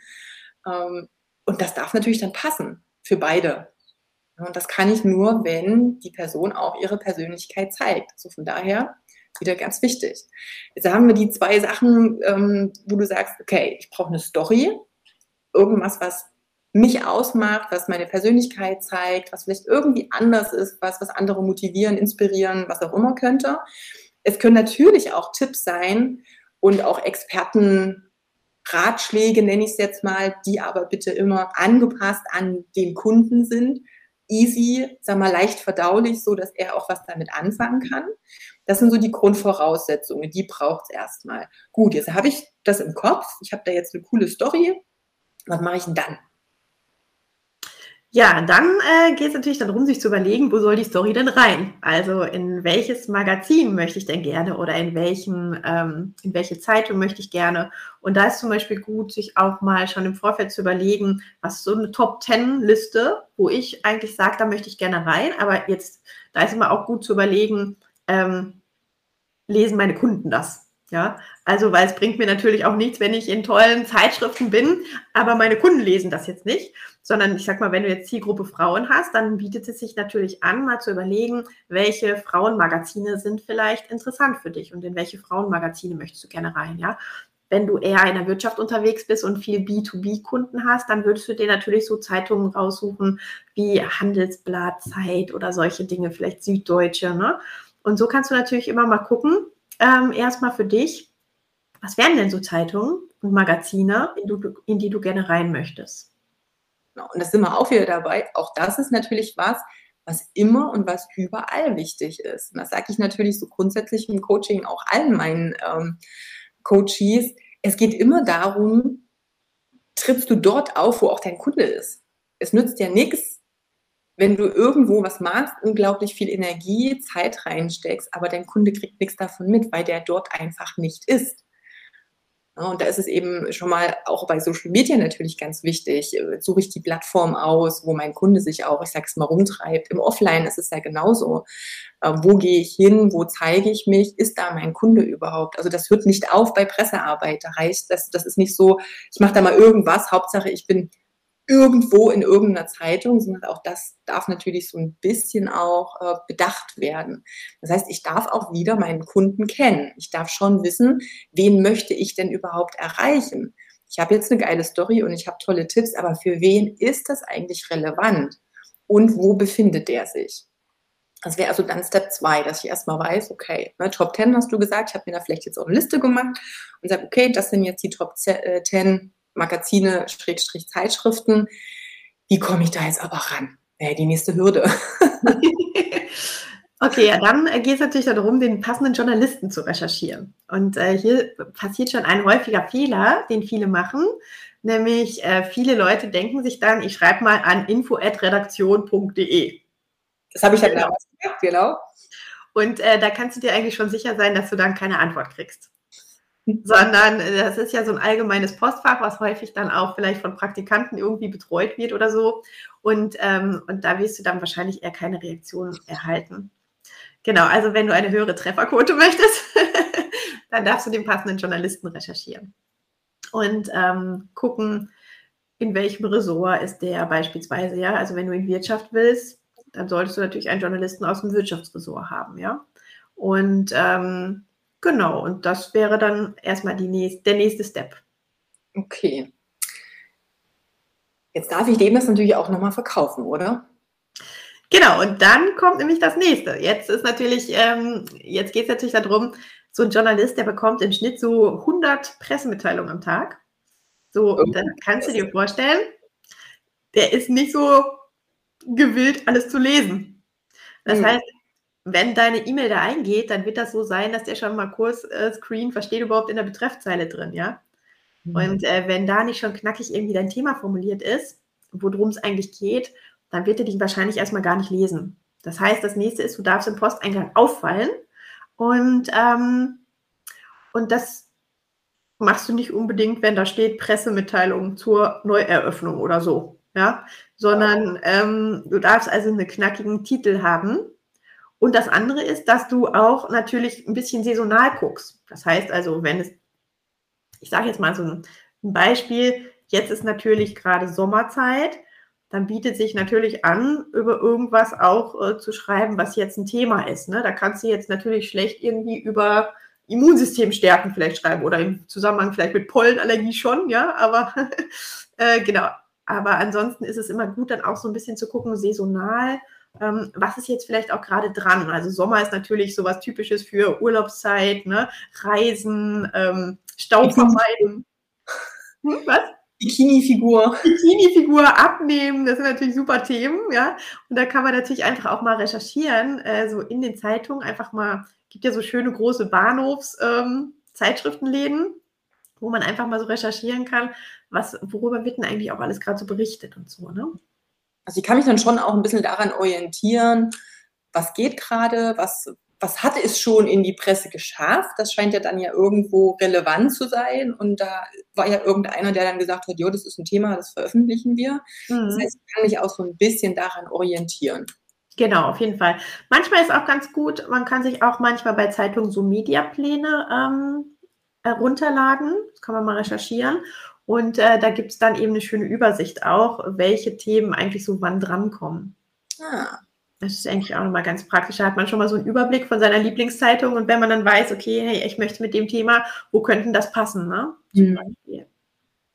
Ähm, und das darf natürlich dann passen für beide. Und das kann ich nur, wenn die Person auch ihre Persönlichkeit zeigt. Also von daher wieder ganz wichtig. Jetzt haben wir die zwei Sachen, ähm, wo du sagst, okay, ich brauche eine Story, irgendwas, was mich ausmacht, was meine Persönlichkeit zeigt, was vielleicht irgendwie anders ist, was, was andere motivieren, inspirieren, was auch immer könnte. Es können natürlich auch Tipps sein und auch Experten, Ratschläge nenne ich es jetzt mal, die aber bitte immer angepasst an den Kunden sind. Easy, sag mal leicht verdaulich, so dass er auch was damit anfangen kann. Das sind so die Grundvoraussetzungen, die braucht es erstmal. Gut, jetzt habe ich das im Kopf, ich habe da jetzt eine coole Story. Was mache ich denn dann? Ja, dann äh, geht es natürlich darum, sich zu überlegen, wo soll die Story denn rein? Also in welches Magazin möchte ich denn gerne oder in welchem, ähm, in welche Zeitung möchte ich gerne? Und da ist zum Beispiel gut, sich auch mal schon im Vorfeld zu überlegen, was so eine Top Ten Liste, wo ich eigentlich sage, da möchte ich gerne rein. Aber jetzt, da ist immer auch gut zu überlegen, ähm, lesen meine Kunden das? Ja, also weil es bringt mir natürlich auch nichts, wenn ich in tollen Zeitschriften bin, aber meine Kunden lesen das jetzt nicht, sondern ich sag mal, wenn du jetzt Zielgruppe Frauen hast, dann bietet es sich natürlich an, mal zu überlegen, welche Frauenmagazine sind vielleicht interessant für dich und in welche Frauenmagazine möchtest du gerne rein, ja? Wenn du eher in der Wirtschaft unterwegs bist und viel B2B-Kunden hast, dann würdest du dir natürlich so Zeitungen raussuchen wie Handelsblatt, Zeit oder solche Dinge, vielleicht Süddeutsche, ne? Und so kannst du natürlich immer mal gucken, ähm, erstmal für dich, was wären denn so Zeitungen und Magazine, in, du, in die du gerne rein möchtest? Genau, und das sind wir auch wieder dabei. Auch das ist natürlich was, was immer und was überall wichtig ist. Und das sage ich natürlich so grundsätzlich im Coaching auch allen meinen ähm, Coaches. Es geht immer darum, trittst du dort auf, wo auch dein Kunde ist. Es nützt ja nichts, wenn du irgendwo was machst, unglaublich viel Energie, Zeit reinsteckst, aber dein Kunde kriegt nichts davon mit, weil der dort einfach nicht ist. Und da ist es eben schon mal auch bei Social Media natürlich ganz wichtig. Äh, suche ich die Plattform aus, wo mein Kunde sich auch, ich sag's mal, rumtreibt. Im Offline ist es ja genauso. Äh, wo gehe ich hin? Wo zeige ich mich? Ist da mein Kunde überhaupt? Also das hört nicht auf bei Pressearbeit. Da reicht das, das ist nicht so, ich mache da mal irgendwas, Hauptsache ich bin irgendwo in irgendeiner Zeitung, sondern auch das darf natürlich so ein bisschen auch äh, bedacht werden. Das heißt, ich darf auch wieder meinen Kunden kennen. Ich darf schon wissen, wen möchte ich denn überhaupt erreichen. Ich habe jetzt eine geile Story und ich habe tolle Tipps, aber für wen ist das eigentlich relevant? Und wo befindet der sich? Das wäre also dann Step 2, dass ich erstmal weiß, okay, ne, Top 10 hast du gesagt, ich habe mir da vielleicht jetzt auch eine Liste gemacht und sage, okay, das sind jetzt die Top 10 äh, Magazine, Schrägstrich Zeitschriften. Wie komme ich da jetzt aber ran? Wäre die nächste Hürde. Okay, ja, dann äh, geht es natürlich darum, den passenden Journalisten zu recherchieren. Und äh, hier passiert schon ein häufiger Fehler, den viele machen. Nämlich äh, viele Leute denken sich dann, ich schreibe mal an info.redaktion.de. Das habe ich ja genau. damals gemacht, genau. Und äh, da kannst du dir eigentlich schon sicher sein, dass du dann keine Antwort kriegst. sondern äh, das ist ja so ein allgemeines Postfach, was häufig dann auch vielleicht von Praktikanten irgendwie betreut wird oder so. Und, ähm, und da wirst du dann wahrscheinlich eher keine Reaktion erhalten. Genau, also wenn du eine höhere Trefferquote möchtest, dann darfst du den passenden Journalisten recherchieren und ähm, gucken, in welchem Ressort ist der beispielsweise, ja. Also wenn du in Wirtschaft willst, dann solltest du natürlich einen Journalisten aus dem Wirtschaftsressort haben, ja. Und ähm, genau, und das wäre dann erstmal die nächste, der nächste Step. Okay. Jetzt darf ich dem das natürlich auch nochmal verkaufen, oder? Genau, und dann kommt nämlich das nächste. Jetzt ist natürlich, ähm, jetzt geht es natürlich darum, so ein Journalist, der bekommt im Schnitt so 100 Pressemitteilungen am Tag. So, oh. dann kannst du dir vorstellen, der ist nicht so gewillt, alles zu lesen. Das mhm. heißt, wenn deine E-Mail da eingeht, dann wird das so sein, dass der schon mal kurz äh, screen, versteht überhaupt in der Betreffzeile drin, ja. Mhm. Und äh, wenn da nicht schon knackig irgendwie dein Thema formuliert ist, worum es eigentlich geht, dann wird er dich wahrscheinlich erstmal gar nicht lesen. Das heißt, das nächste ist, du darfst im Posteingang auffallen und, ähm, und das machst du nicht unbedingt, wenn da steht Pressemitteilung zur Neueröffnung oder so, ja, sondern ähm, du darfst also einen knackigen Titel haben. Und das andere ist, dass du auch natürlich ein bisschen saisonal guckst. Das heißt also, wenn es, ich sage jetzt mal so ein, Beispiel, jetzt ist natürlich gerade Sommerzeit, dann bietet sich natürlich an, über irgendwas auch äh, zu schreiben, was jetzt ein Thema ist. Ne? Da kannst du jetzt natürlich schlecht irgendwie über Immunsystem stärken vielleicht schreiben oder im Zusammenhang vielleicht mit Pollenallergie schon, ja, aber äh, genau. Aber ansonsten ist es immer gut, dann auch so ein bisschen zu gucken, saisonal, ähm, was ist jetzt vielleicht auch gerade dran? Also Sommer ist natürlich sowas Typisches für Urlaubszeit, ne? Reisen, ähm, Stau vermeiden. Hm, was? Bikini-Figur. Bikini-Figur abnehmen, das sind natürlich super Themen, ja. Und da kann man natürlich einfach auch mal recherchieren, äh, so in den Zeitungen einfach mal gibt ja so schöne große Bahnhofs-Zeitschriftenläden, ähm, wo man einfach mal so recherchieren kann, was, worüber wird denn eigentlich auch alles gerade so berichtet und so, ne? Also ich kann mich dann schon auch ein bisschen daran orientieren, was geht gerade, was, was hat es schon in die Presse geschafft? Das scheint ja dann ja irgendwo relevant zu sein. Und da war ja irgendeiner, der dann gesagt hat, jo, das ist ein Thema, das veröffentlichen wir. Mhm. Das heißt, ich kann mich auch so ein bisschen daran orientieren. Genau, auf jeden Fall. Manchmal ist auch ganz gut, man kann sich auch manchmal bei Zeitungen so Mediapläne ähm, herunterladen. Das kann man mal recherchieren. Und äh, da gibt es dann eben eine schöne Übersicht auch, welche Themen eigentlich so wann drankommen. Ah. Das ist eigentlich auch nochmal ganz praktisch. Da hat man schon mal so einen Überblick von seiner Lieblingszeitung und wenn man dann weiß, okay, hey, ich möchte mit dem Thema, wo könnten das passen, ne? Zum mhm. Beispiel.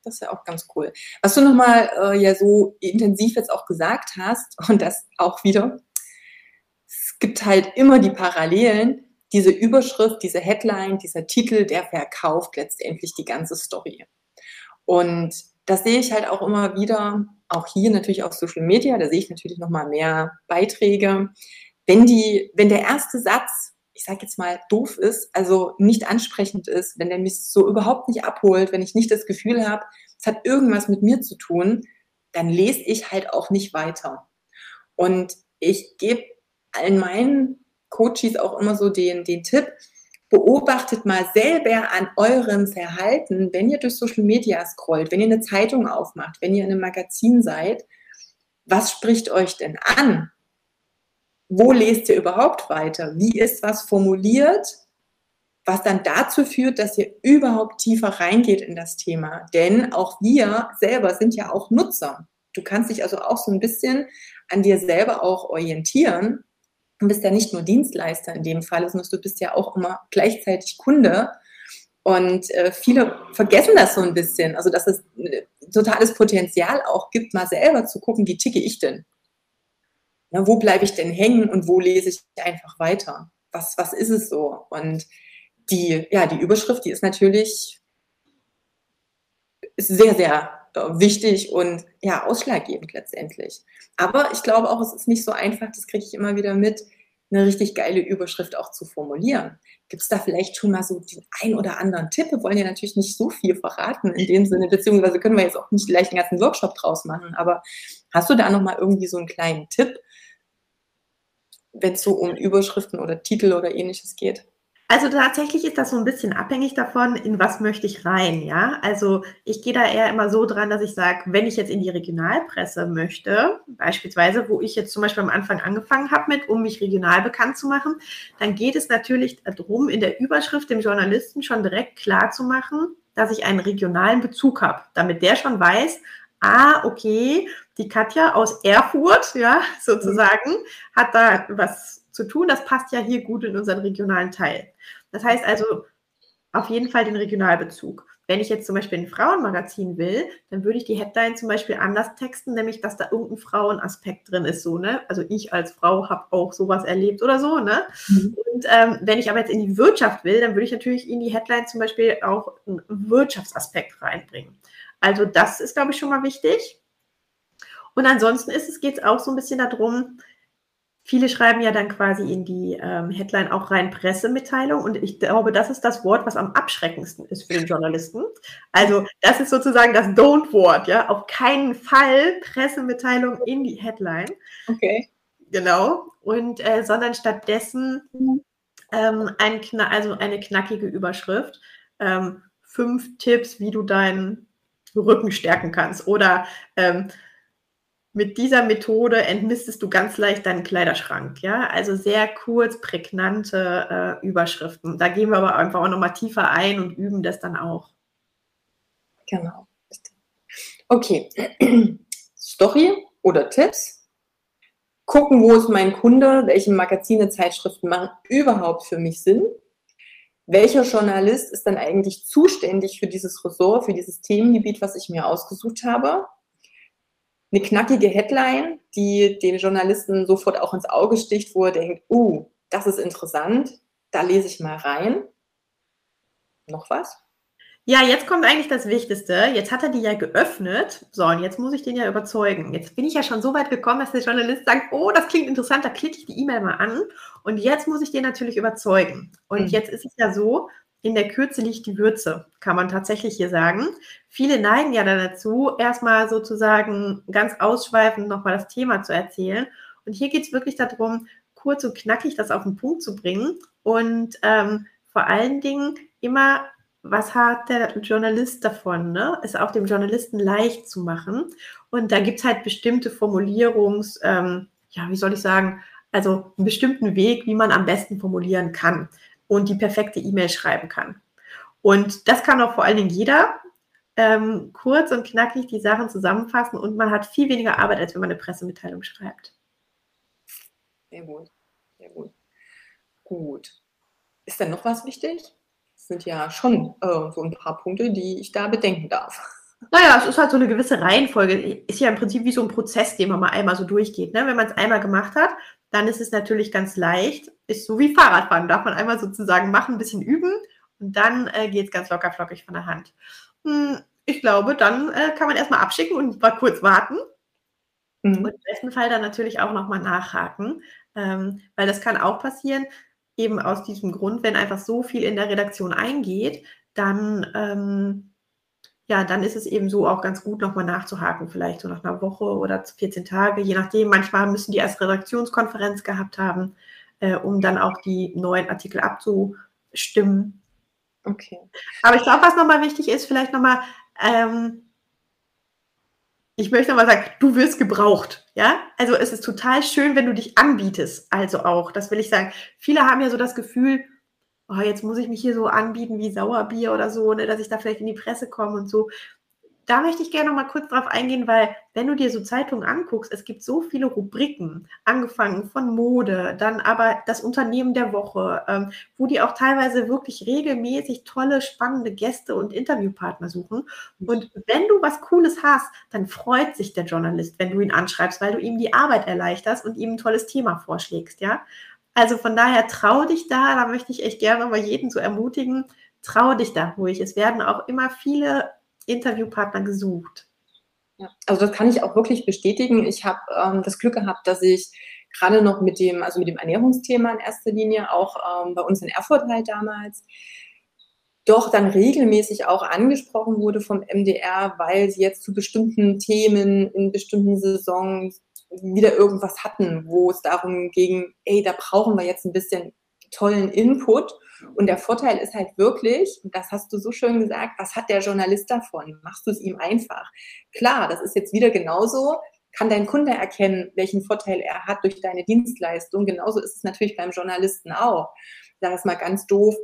Das ist ja auch ganz cool. Was du nochmal äh, ja so intensiv jetzt auch gesagt hast, und das auch wieder gibt halt immer die Parallelen. Diese Überschrift, diese Headline, dieser Titel, der verkauft letztendlich die ganze Story. Und das sehe ich halt auch immer wieder, auch hier natürlich auf Social Media, da sehe ich natürlich noch mal mehr Beiträge. Wenn die, wenn der erste Satz, ich sage jetzt mal doof ist, also nicht ansprechend ist, wenn der mich so überhaupt nicht abholt, wenn ich nicht das Gefühl habe, es hat irgendwas mit mir zu tun, dann lese ich halt auch nicht weiter. Und ich gebe allen meinen Coaches auch immer so den, den Tipp, beobachtet mal selber an eurem Verhalten, wenn ihr durch Social Media scrollt, wenn ihr eine Zeitung aufmacht, wenn ihr in einem Magazin seid, was spricht euch denn an? Wo lest ihr überhaupt weiter? Wie ist was formuliert, was dann dazu führt, dass ihr überhaupt tiefer reingeht in das Thema? Denn auch wir selber sind ja auch Nutzer. Du kannst dich also auch so ein bisschen an dir selber auch orientieren Du bist ja nicht nur Dienstleister in dem Fall, sondern du bist ja auch immer gleichzeitig Kunde. Und äh, viele vergessen das so ein bisschen. Also, dass es äh, totales Potenzial auch gibt, mal selber zu gucken, wie ticke ich denn? Ja, wo bleibe ich denn hängen und wo lese ich einfach weiter? Was, was ist es so? Und die, ja, die Überschrift, die ist natürlich sehr, sehr wichtig und ja, ausschlaggebend letztendlich. Aber ich glaube auch, es ist nicht so einfach, das kriege ich immer wieder mit, eine richtig geile Überschrift auch zu formulieren. Gibt es da vielleicht schon mal so den ein oder anderen Tipp? Wir wollen ja natürlich nicht so viel verraten in dem Sinne, beziehungsweise können wir jetzt auch nicht gleich einen ganzen Workshop draus machen, aber hast du da nochmal irgendwie so einen kleinen Tipp, wenn es so um Überschriften oder Titel oder ähnliches geht? Also tatsächlich ist das so ein bisschen abhängig davon, in was möchte ich rein, ja. Also ich gehe da eher immer so dran, dass ich sage, wenn ich jetzt in die Regionalpresse möchte, beispielsweise, wo ich jetzt zum Beispiel am Anfang angefangen habe mit, um mich regional bekannt zu machen, dann geht es natürlich darum, in der Überschrift dem Journalisten schon direkt klar zu machen, dass ich einen regionalen Bezug habe, damit der schon weiß, ah, okay, die Katja aus Erfurt, ja, sozusagen, hat da was zu tun. Das passt ja hier gut in unseren regionalen Teil. Das heißt also auf jeden Fall den Regionalbezug. Wenn ich jetzt zum Beispiel ein Frauenmagazin will, dann würde ich die Headline zum Beispiel anders texten, nämlich dass da irgendein Frauenaspekt drin ist, so, ne? Also ich als Frau habe auch sowas erlebt oder so, ne? Mhm. Und ähm, wenn ich aber jetzt in die Wirtschaft will, dann würde ich natürlich in die Headline zum Beispiel auch einen Wirtschaftsaspekt reinbringen. Also das ist, glaube ich, schon mal wichtig. Und ansonsten ist es, geht es auch so ein bisschen darum, Viele schreiben ja dann quasi in die ähm, Headline auch rein Pressemitteilung und ich glaube, das ist das Wort, was am abschreckendsten ist für den Journalisten. Also das ist sozusagen das Don't-Wort, ja, auf keinen Fall Pressemitteilung in die Headline. Okay. Genau. Und äh, sondern stattdessen ähm, ein also eine knackige Überschrift. Ähm, fünf Tipps, wie du deinen Rücken stärken kannst oder ähm, mit dieser Methode entmistest du ganz leicht deinen Kleiderschrank. Ja, also sehr kurz, prägnante äh, Überschriften. Da gehen wir aber einfach auch nochmal tiefer ein und üben das dann auch. Genau. Okay. Story oder Tipps. Gucken, wo ist mein Kunde, welche Magazine, Zeitschriften machen überhaupt für mich Sinn. Welcher Journalist ist dann eigentlich zuständig für dieses Ressort, für dieses Themengebiet, was ich mir ausgesucht habe? Eine knackige Headline, die den Journalisten sofort auch ins Auge sticht, wo er denkt, uh, das ist interessant, da lese ich mal rein. Noch was? Ja, jetzt kommt eigentlich das Wichtigste. Jetzt hat er die ja geöffnet. So, und jetzt muss ich den ja überzeugen. Jetzt bin ich ja schon so weit gekommen, dass der Journalist sagt, oh, das klingt interessant, da klicke ich die E-Mail mal an. Und jetzt muss ich den natürlich überzeugen. Und mhm. jetzt ist es ja so, in der Kürze liegt die Würze, kann man tatsächlich hier sagen. Viele neigen ja dann dazu, erstmal sozusagen ganz ausschweifend nochmal das Thema zu erzählen. Und hier geht es wirklich darum, kurz und knackig das auf den Punkt zu bringen und ähm, vor allen Dingen immer, was hat der Journalist davon, ne? es auch dem Journalisten leicht zu machen. Und da gibt es halt bestimmte Formulierungs, ähm, ja, wie soll ich sagen, also einen bestimmten Weg, wie man am besten formulieren kann und die perfekte E-Mail schreiben kann. Und das kann auch vor allen Dingen jeder ähm, kurz und knackig die Sachen zusammenfassen und man hat viel weniger Arbeit, als wenn man eine Pressemitteilung schreibt. Sehr gut, sehr gut. Gut. Ist denn noch was wichtig? Das sind ja schon äh, so ein paar Punkte, die ich da bedenken darf. Naja, es ist halt so eine gewisse Reihenfolge. Ist ja im Prinzip wie so ein Prozess, den man mal einmal so durchgeht. Ne? Wenn man es einmal gemacht hat, dann ist es natürlich ganz leicht. Ist so wie Fahrradfahren. Darf man einmal sozusagen machen, ein bisschen üben und dann äh, geht es ganz locker flockig von der Hand. Hm, ich glaube, dann äh, kann man erstmal abschicken und mal kurz warten. Mhm. Und im besten Fall dann natürlich auch nochmal nachhaken, ähm, weil das kann auch passieren, eben aus diesem Grund, wenn einfach so viel in der Redaktion eingeht, dann ähm, ja, dann ist es eben so auch ganz gut, nochmal nachzuhaken, vielleicht so nach einer Woche oder 14 Tage, je nachdem. Manchmal müssen die erst Redaktionskonferenz gehabt haben, äh, um dann auch die neuen Artikel abzustimmen. Okay. Aber ich glaube, was nochmal wichtig ist, vielleicht nochmal, ähm, ich möchte nochmal sagen, du wirst gebraucht. Ja, also es ist total schön, wenn du dich anbietest. Also auch, das will ich sagen. Viele haben ja so das Gefühl, oh, jetzt muss ich mich hier so anbieten wie Sauerbier oder so, ne, dass ich da vielleicht in die Presse komme und so. Da möchte ich gerne noch mal kurz drauf eingehen, weil wenn du dir so Zeitungen anguckst, es gibt so viele Rubriken, angefangen von Mode, dann aber das Unternehmen der Woche, ähm, wo die auch teilweise wirklich regelmäßig tolle, spannende Gäste und Interviewpartner suchen. Und wenn du was Cooles hast, dann freut sich der Journalist, wenn du ihn anschreibst, weil du ihm die Arbeit erleichterst und ihm ein tolles Thema vorschlägst, ja. Also von daher trau dich da, da möchte ich echt gerne mal jeden zu ermutigen, trau dich da ruhig. Es werden auch immer viele Interviewpartner gesucht. Ja, also das kann ich auch wirklich bestätigen. Ich habe ähm, das Glück gehabt, dass ich gerade noch mit dem, also mit dem Ernährungsthema in erster Linie, auch ähm, bei uns in Erfurt halt damals, doch dann regelmäßig auch angesprochen wurde vom MDR, weil sie jetzt zu bestimmten Themen in bestimmten Saisons wieder irgendwas hatten, wo es darum ging, ey, da brauchen wir jetzt ein bisschen tollen Input. Und der Vorteil ist halt wirklich, und das hast du so schön gesagt, was hat der Journalist davon? Machst du es ihm einfach? Klar, das ist jetzt wieder genauso, kann dein Kunde erkennen, welchen Vorteil er hat durch deine Dienstleistung. Genauso ist es natürlich beim Journalisten auch. Sag es mal ganz doof,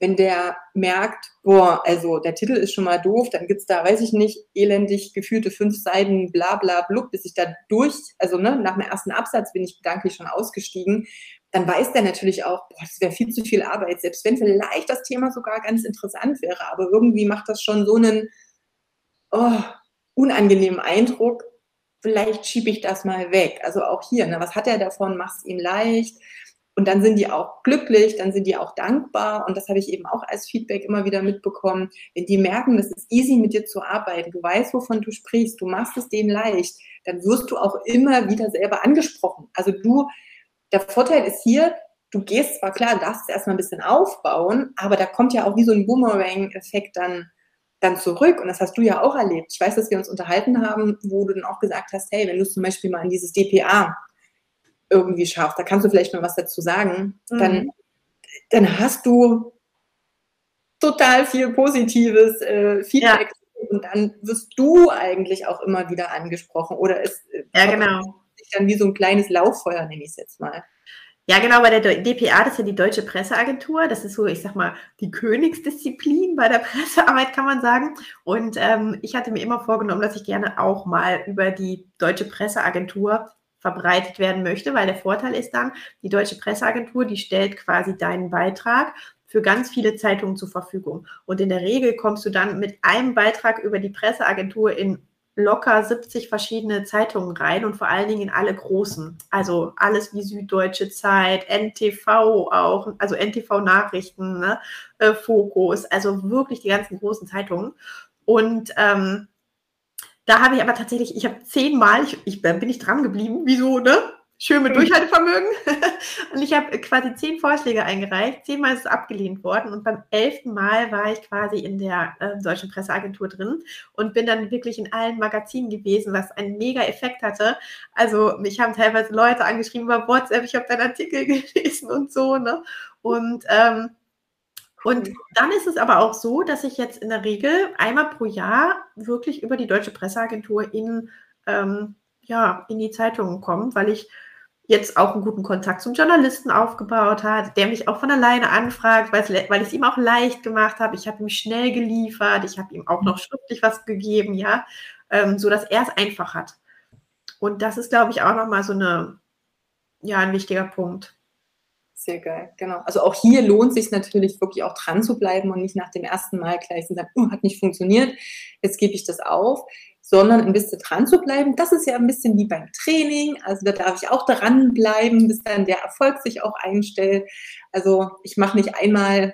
wenn der merkt, boah, also der Titel ist schon mal doof, dann gibt's da, weiß ich nicht, elendig gefühlte fünf Seiten, bla bla blub, bis ich da durch, also ne, nach dem ersten Absatz bin ich gedanklich schon ausgestiegen, dann weiß der natürlich auch, boah, das wäre viel zu viel Arbeit, selbst wenn vielleicht das Thema sogar ganz interessant wäre, aber irgendwie macht das schon so einen oh, unangenehmen Eindruck, vielleicht schiebe ich das mal weg. Also auch hier, ne, was hat er davon, mach es ihm leicht, und dann sind die auch glücklich, dann sind die auch dankbar. Und das habe ich eben auch als Feedback immer wieder mitbekommen. Wenn die merken, das ist easy mit dir zu arbeiten, du weißt, wovon du sprichst, du machst es denen leicht, dann wirst du auch immer wieder selber angesprochen. Also du, der Vorteil ist hier, du gehst zwar klar, darfst erstmal ein bisschen aufbauen, aber da kommt ja auch wie so ein Boomerang-Effekt dann, dann zurück. Und das hast du ja auch erlebt. Ich weiß, dass wir uns unterhalten haben, wo du dann auch gesagt hast, hey, wenn du zum Beispiel mal in dieses DPA irgendwie schaffst, da kannst du vielleicht noch was dazu sagen, mhm. dann, dann hast du total viel positives äh, Feedback ja. und dann wirst du eigentlich auch immer wieder angesprochen oder es äh, ja, genau. sich dann wie so ein kleines Lauffeuer, nenne ich es jetzt mal. Ja, genau, bei der DPA, das ist ja die Deutsche Presseagentur. Das ist so, ich sag mal, die Königsdisziplin bei der Pressearbeit, kann man sagen. Und ähm, ich hatte mir immer vorgenommen, dass ich gerne auch mal über die Deutsche Presseagentur verbreitet werden möchte, weil der Vorteil ist dann, die Deutsche Presseagentur, die stellt quasi deinen Beitrag für ganz viele Zeitungen zur Verfügung. Und in der Regel kommst du dann mit einem Beitrag über die Presseagentur in locker 70 verschiedene Zeitungen rein und vor allen Dingen in alle großen. Also alles wie Süddeutsche Zeit, NTV auch, also NTV Nachrichten, ne, äh, Fokus, also wirklich die ganzen großen Zeitungen. Und ähm, da habe ich aber tatsächlich, ich habe zehnmal, ich, ich bin ich dran geblieben, wieso, ne? Schön mit mhm. Durchhaltevermögen. und ich habe quasi zehn Vorschläge eingereicht. Zehnmal ist es abgelehnt worden. Und beim elften Mal war ich quasi in der äh, Deutschen Presseagentur drin und bin dann wirklich in allen Magazinen gewesen, was einen mega Effekt hatte. Also mich haben teilweise Leute angeschrieben über WhatsApp, ich habe deinen Artikel gelesen und so. Ne? Und ähm, und dann ist es aber auch so, dass ich jetzt in der Regel einmal pro Jahr wirklich über die Deutsche Presseagentur in, ähm, ja, in die Zeitungen komme, weil ich jetzt auch einen guten Kontakt zum Journalisten aufgebaut hat, der mich auch von alleine anfragt, weil ich es ihm auch leicht gemacht habe. Ich habe ihm schnell geliefert, ich habe ihm auch noch schriftlich was gegeben, ja, ähm, so dass er es einfach hat. Und das ist, glaube ich, auch nochmal so eine, ja, ein wichtiger Punkt. Sehr geil, genau. Also auch hier lohnt sich natürlich wirklich auch dran zu bleiben und nicht nach dem ersten Mal gleich zu sagen, oh, hat nicht funktioniert, jetzt gebe ich das auf, sondern ein bisschen dran zu bleiben. Das ist ja ein bisschen wie beim Training. Also da darf ich auch dranbleiben, bis dann der Erfolg sich auch einstellt. Also ich mache nicht einmal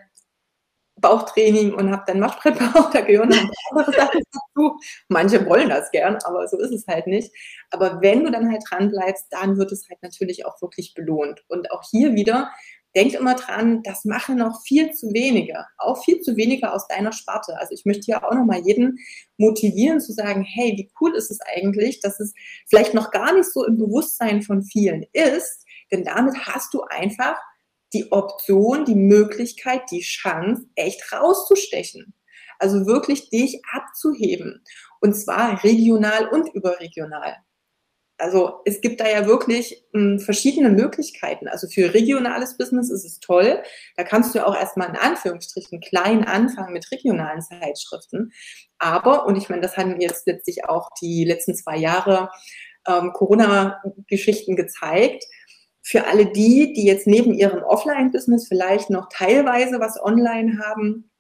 Bauchtraining und habe dann Maschbrettbauch, da gehören andere Sachen dazu. Manche wollen das gern, aber so ist es halt nicht. Aber wenn du dann halt dran bleibst, dann wird es halt natürlich auch wirklich belohnt. Und auch hier wieder, denk immer dran, das machen noch viel zu wenige, auch viel zu wenige aus deiner Sparte. Also ich möchte hier auch nochmal jeden motivieren zu sagen, hey, wie cool ist es eigentlich, dass es vielleicht noch gar nicht so im Bewusstsein von vielen ist, denn damit hast du einfach die Option, die Möglichkeit, die Chance, echt rauszustechen. Also wirklich dich abzuheben. Und zwar regional und überregional. Also es gibt da ja wirklich mh, hm, verschiedene Möglichkeiten. Also für regionales Business ist es toll. Da kannst du ja auch erstmal in Anführungsstrichen klein anfangen mit regionalen Zeitschriften. Aber, und ich meine, das haben jetzt letztlich auch die letzten zwei Jahre ähm, Corona-Geschichten gezeigt, für alle die, die jetzt neben ihrem Offline-Business vielleicht noch teilweise was online haben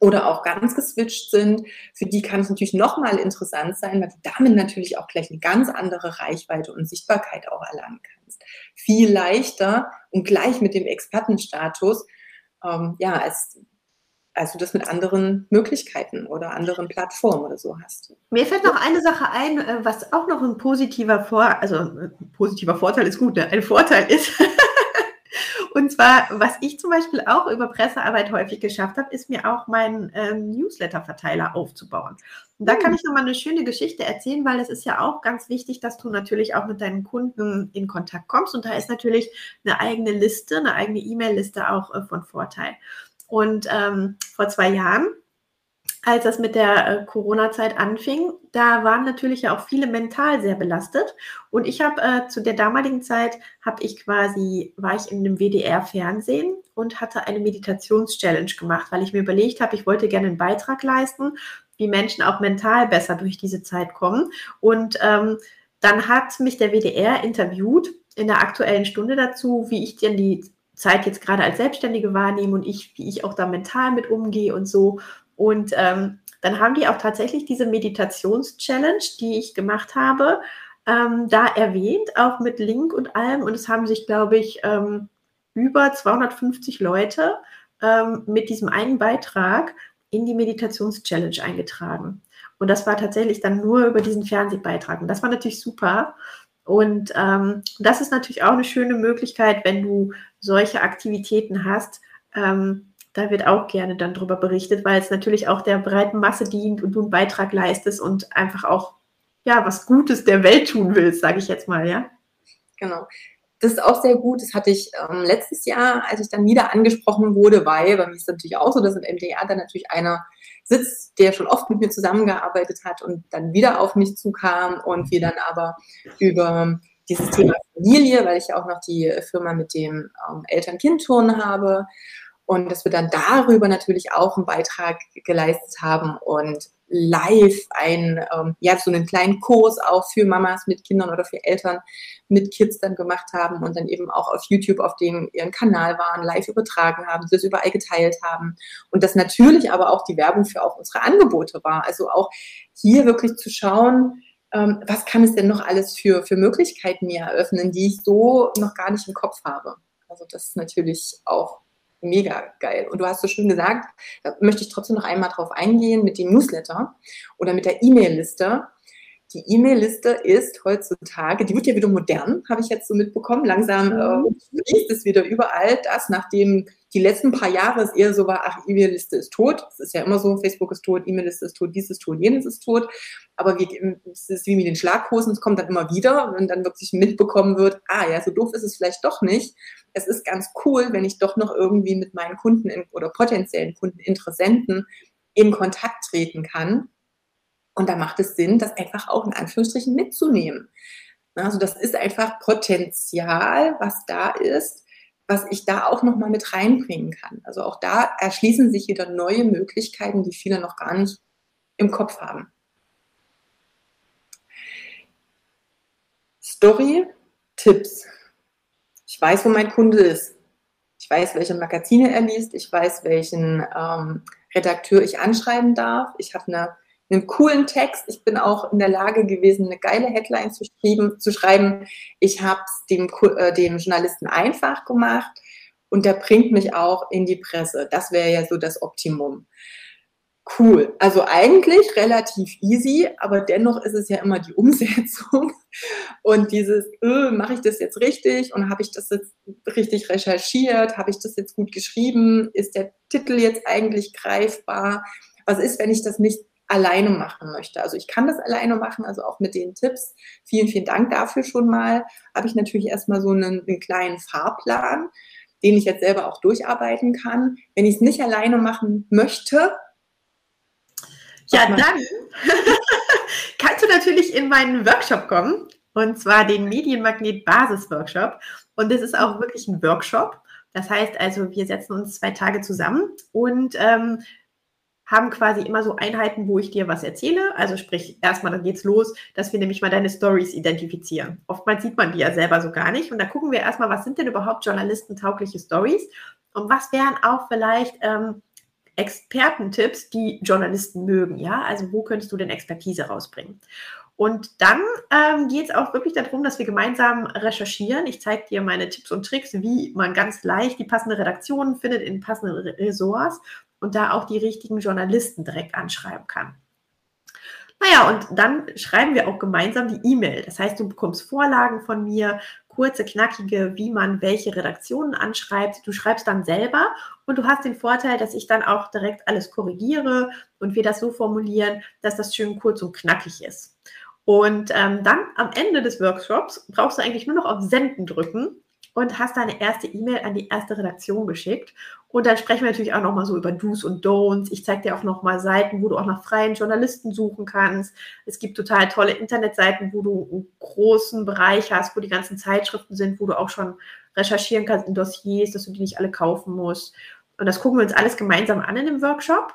oder auch ganz geswitcht sind, für die kann es natürlich nochmal interessant sein, weil du damit natürlich auch gleich eine ganz andere Reichweite und Sichtbarkeit auch erlangen kannst. Viel leichter und gleich mit dem Expertenstatus, ähm, ja, als als du das mit anderen Möglichkeiten oder anderen Plattformen oder so hast. Mir fällt noch eine Sache ein, äh, was auch noch ein positiver Vor, also ein positiver Vorteil ist gut, ne? ein Vorteil ist. Und zwar, was ich zum Beispiel auch über Pressearbeit häufig geschafft habe, ist mir auch meinen ähm, Newsletter-Verteiler aufzubauen. Und da kann hm. ich nochmal eine schöne Geschichte erzählen, weil es ist ja auch ganz wichtig, dass du natürlich auch mit deinen Kunden in Kontakt kommst. Und da ist natürlich eine eigene Liste, eine eigene E-Mail-Liste auch äh, von Vorteil. Und ähm, vor zwei Jahren als das mit der äh, Corona-Zeit anfing, da waren natürlich ja auch viele mental sehr belastet. Und ich habe äh, zu der damaligen Zeit, habe ich quasi, war ich in einem WDR-Fernsehen und hatte eine Meditations-Challenge gemacht, weil ich mir überlegt habe, ich wollte gerne einen Beitrag leisten, wie Menschen auch mental besser durch diese Zeit kommen. Und ähm, dann hat mich der WDR interviewt in der aktuellen Stunde dazu, wie ich denn die Zeit jetzt gerade als Selbstständige wahrnehme und ich, wie ich auch da mental mit umgehe und so. Und ähm, dann haben die auch tatsächlich diese Meditations-Challenge, die ich gemacht habe, ähm, da erwähnt, auch mit Link und allem. Und es haben sich, glaube ich, ähm, über 250 Leute ähm, mit diesem einen Beitrag in die Meditations-Challenge eingetragen. Und das war tatsächlich dann nur über diesen Fernsehbeitrag. Und das war natürlich super. Und ähm, das ist natürlich auch eine schöne Möglichkeit, wenn du solche Aktivitäten hast, ähm, da wird auch gerne dann darüber berichtet, weil es natürlich auch der breiten Masse dient und du einen Beitrag leistest und einfach auch ja was Gutes der Welt tun willst, sage ich jetzt mal, ja. Genau. Das ist auch sehr gut. Das hatte ich ähm, letztes Jahr, als ich dann wieder angesprochen wurde, weil bei mir ist natürlich auch so, dass im MDR dann natürlich einer sitzt, der schon oft mit mir zusammengearbeitet hat und dann wieder auf mich zukam und wir dann aber über dieses Thema Familie, weil ich ja auch noch die Firma mit dem ähm, Eltern-Kind-Turnen habe, und dass wir dann darüber natürlich auch einen Beitrag geleistet haben und live ein, ähm, ja, so einen kleinen Kurs auch für Mamas mit Kindern oder für Eltern mit Kids dann gemacht haben und dann eben auch auf YouTube auf dem ihren Kanal waren, live übertragen haben, das überall geteilt haben und das natürlich aber auch die Werbung für auch unsere Angebote war. Also auch hier wirklich zu schauen, ähm, was kann es denn noch alles für, für Möglichkeiten mir eröffnen, die ich so noch gar nicht im Kopf habe. Also das ist natürlich auch mega geil. Und du hast so schön gesagt, da möchte ich trotzdem noch einmal drauf eingehen mit dem Newsletter oder mit der E-Mail-Liste. Die E-Mail-Liste ist heutzutage, die wird ja wieder modern, habe ich jetzt so mitbekommen. Langsam äh, fließt es wieder überall. Das, nachdem die letzten paar Jahre es eher so war, ach, E-Mail-Liste ist tot. Es ist ja immer so, Facebook ist tot, E-Mail-Liste ist tot, dies ist tot, jenes ist tot. Aber wie, es ist wie mit den Schlaghosen, es kommt dann immer wieder, wenn dann wirklich mitbekommen wird, ah ja, so doof ist es vielleicht doch nicht. Es ist ganz cool, wenn ich doch noch irgendwie mit meinen Kunden in, oder potenziellen Kunden, Interessenten in Kontakt treten kann und da macht es Sinn, das einfach auch in Anführungsstrichen mitzunehmen. Also das ist einfach Potenzial, was da ist, was ich da auch nochmal mit reinbringen kann. Also auch da erschließen sich wieder neue Möglichkeiten, die viele noch gar nicht im Kopf haben. Story, Tipps. Ich weiß, wo mein Kunde ist. Ich weiß, welche Magazine er liest. Ich weiß, welchen ähm, Redakteur ich anschreiben darf. Ich habe eine einen coolen Text. Ich bin auch in der Lage gewesen, eine geile Headline zu, schreiben. Zu schreiben. Ich habe es dem, äh, dem Journalisten einfach gemacht und der bringt mich auch in die Presse. Das wäre ja so das Optimum. Cool. Also eigentlich relativ easy, aber dennoch ist es ja immer die Umsetzung und dieses, öh, mache ich das jetzt richtig und habe ich das jetzt richtig recherchiert? Habe ich das jetzt gut geschrieben? Ist der Titel jetzt eigentlich greifbar? Was ist, wenn ich das nicht alleine machen möchte. Also ich kann das alleine machen, also auch mit den Tipps. Vielen, vielen Dank dafür schon mal. Habe ich natürlich erstmal so einen, einen kleinen Fahrplan, den ich jetzt selber auch durcharbeiten kann. Wenn ich es nicht alleine machen möchte, ja, dann kannst du natürlich in meinen Workshop kommen, und zwar den Medienmagnet Basis Workshop. Und das ist auch wirklich ein Workshop. Das heißt also, wir setzen uns zwei Tage zusammen und ähm, haben quasi immer so Einheiten, wo ich dir was erzähle. Also sprich, erstmal, dann geht's los, dass wir nämlich mal deine Stories identifizieren. Oftmals sieht man die ja selber so gar nicht. Und da gucken wir erstmal, was sind denn überhaupt journalistentaugliche Stories? Und was wären auch vielleicht ähm, Expertentipps, die Journalisten mögen? Ja, also wo könntest du denn Expertise rausbringen? Und dann ähm, geht es auch wirklich darum, dass wir gemeinsam recherchieren. Ich zeige dir meine Tipps und Tricks, wie man ganz leicht die passende Redaktion findet in passenden Ressorts und da auch die richtigen Journalisten direkt anschreiben kann. Naja, und dann schreiben wir auch gemeinsam die E-Mail. Das heißt, du bekommst Vorlagen von mir, kurze, knackige, wie man welche Redaktionen anschreibt. Du schreibst dann selber und du hast den Vorteil, dass ich dann auch direkt alles korrigiere und wir das so formulieren, dass das schön kurz und knackig ist. Und ähm, dann am Ende des Workshops brauchst du eigentlich nur noch auf Senden drücken und hast deine erste E-Mail an die erste Redaktion geschickt. Und dann sprechen wir natürlich auch nochmal so über Do's und Don'ts. Ich zeige dir auch nochmal Seiten, wo du auch nach freien Journalisten suchen kannst. Es gibt total tolle Internetseiten, wo du einen großen Bereich hast, wo die ganzen Zeitschriften sind, wo du auch schon recherchieren kannst in Dossiers, dass du die nicht alle kaufen musst. Und das gucken wir uns alles gemeinsam an in dem Workshop.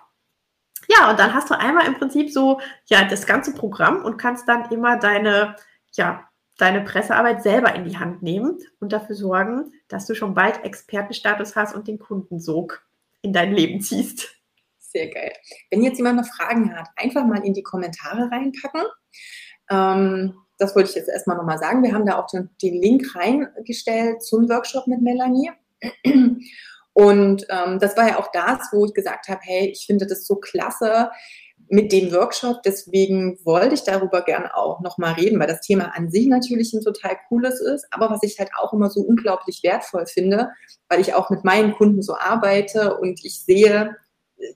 Ja, und dann hast du einmal im Prinzip so, ja, das ganze Programm und kannst dann immer deine, ja, deine Pressearbeit selber in die Hand nehmen und dafür sorgen, dass du schon bald Expertenstatus hast und den Kundensog in dein Leben ziehst. Sehr geil. Wenn jetzt jemand noch Fragen hat, einfach mal in die Kommentare reinpacken. Ähm, das wollte ich jetzt erstmal nochmal sagen. Wir haben da auch den, den, Link reingestellt zum Workshop mit Melanie. Und ähm, das war ja auch das, wo ich gesagt habe, hey, ich finde das so klasse, mit dem Workshop. Deswegen wollte ich darüber gern auch nochmal reden, weil das Thema an sich natürlich ein total cooles ist, aber was ich halt auch immer so unglaublich wertvoll finde, weil ich auch mit meinen Kunden so arbeite und ich sehe,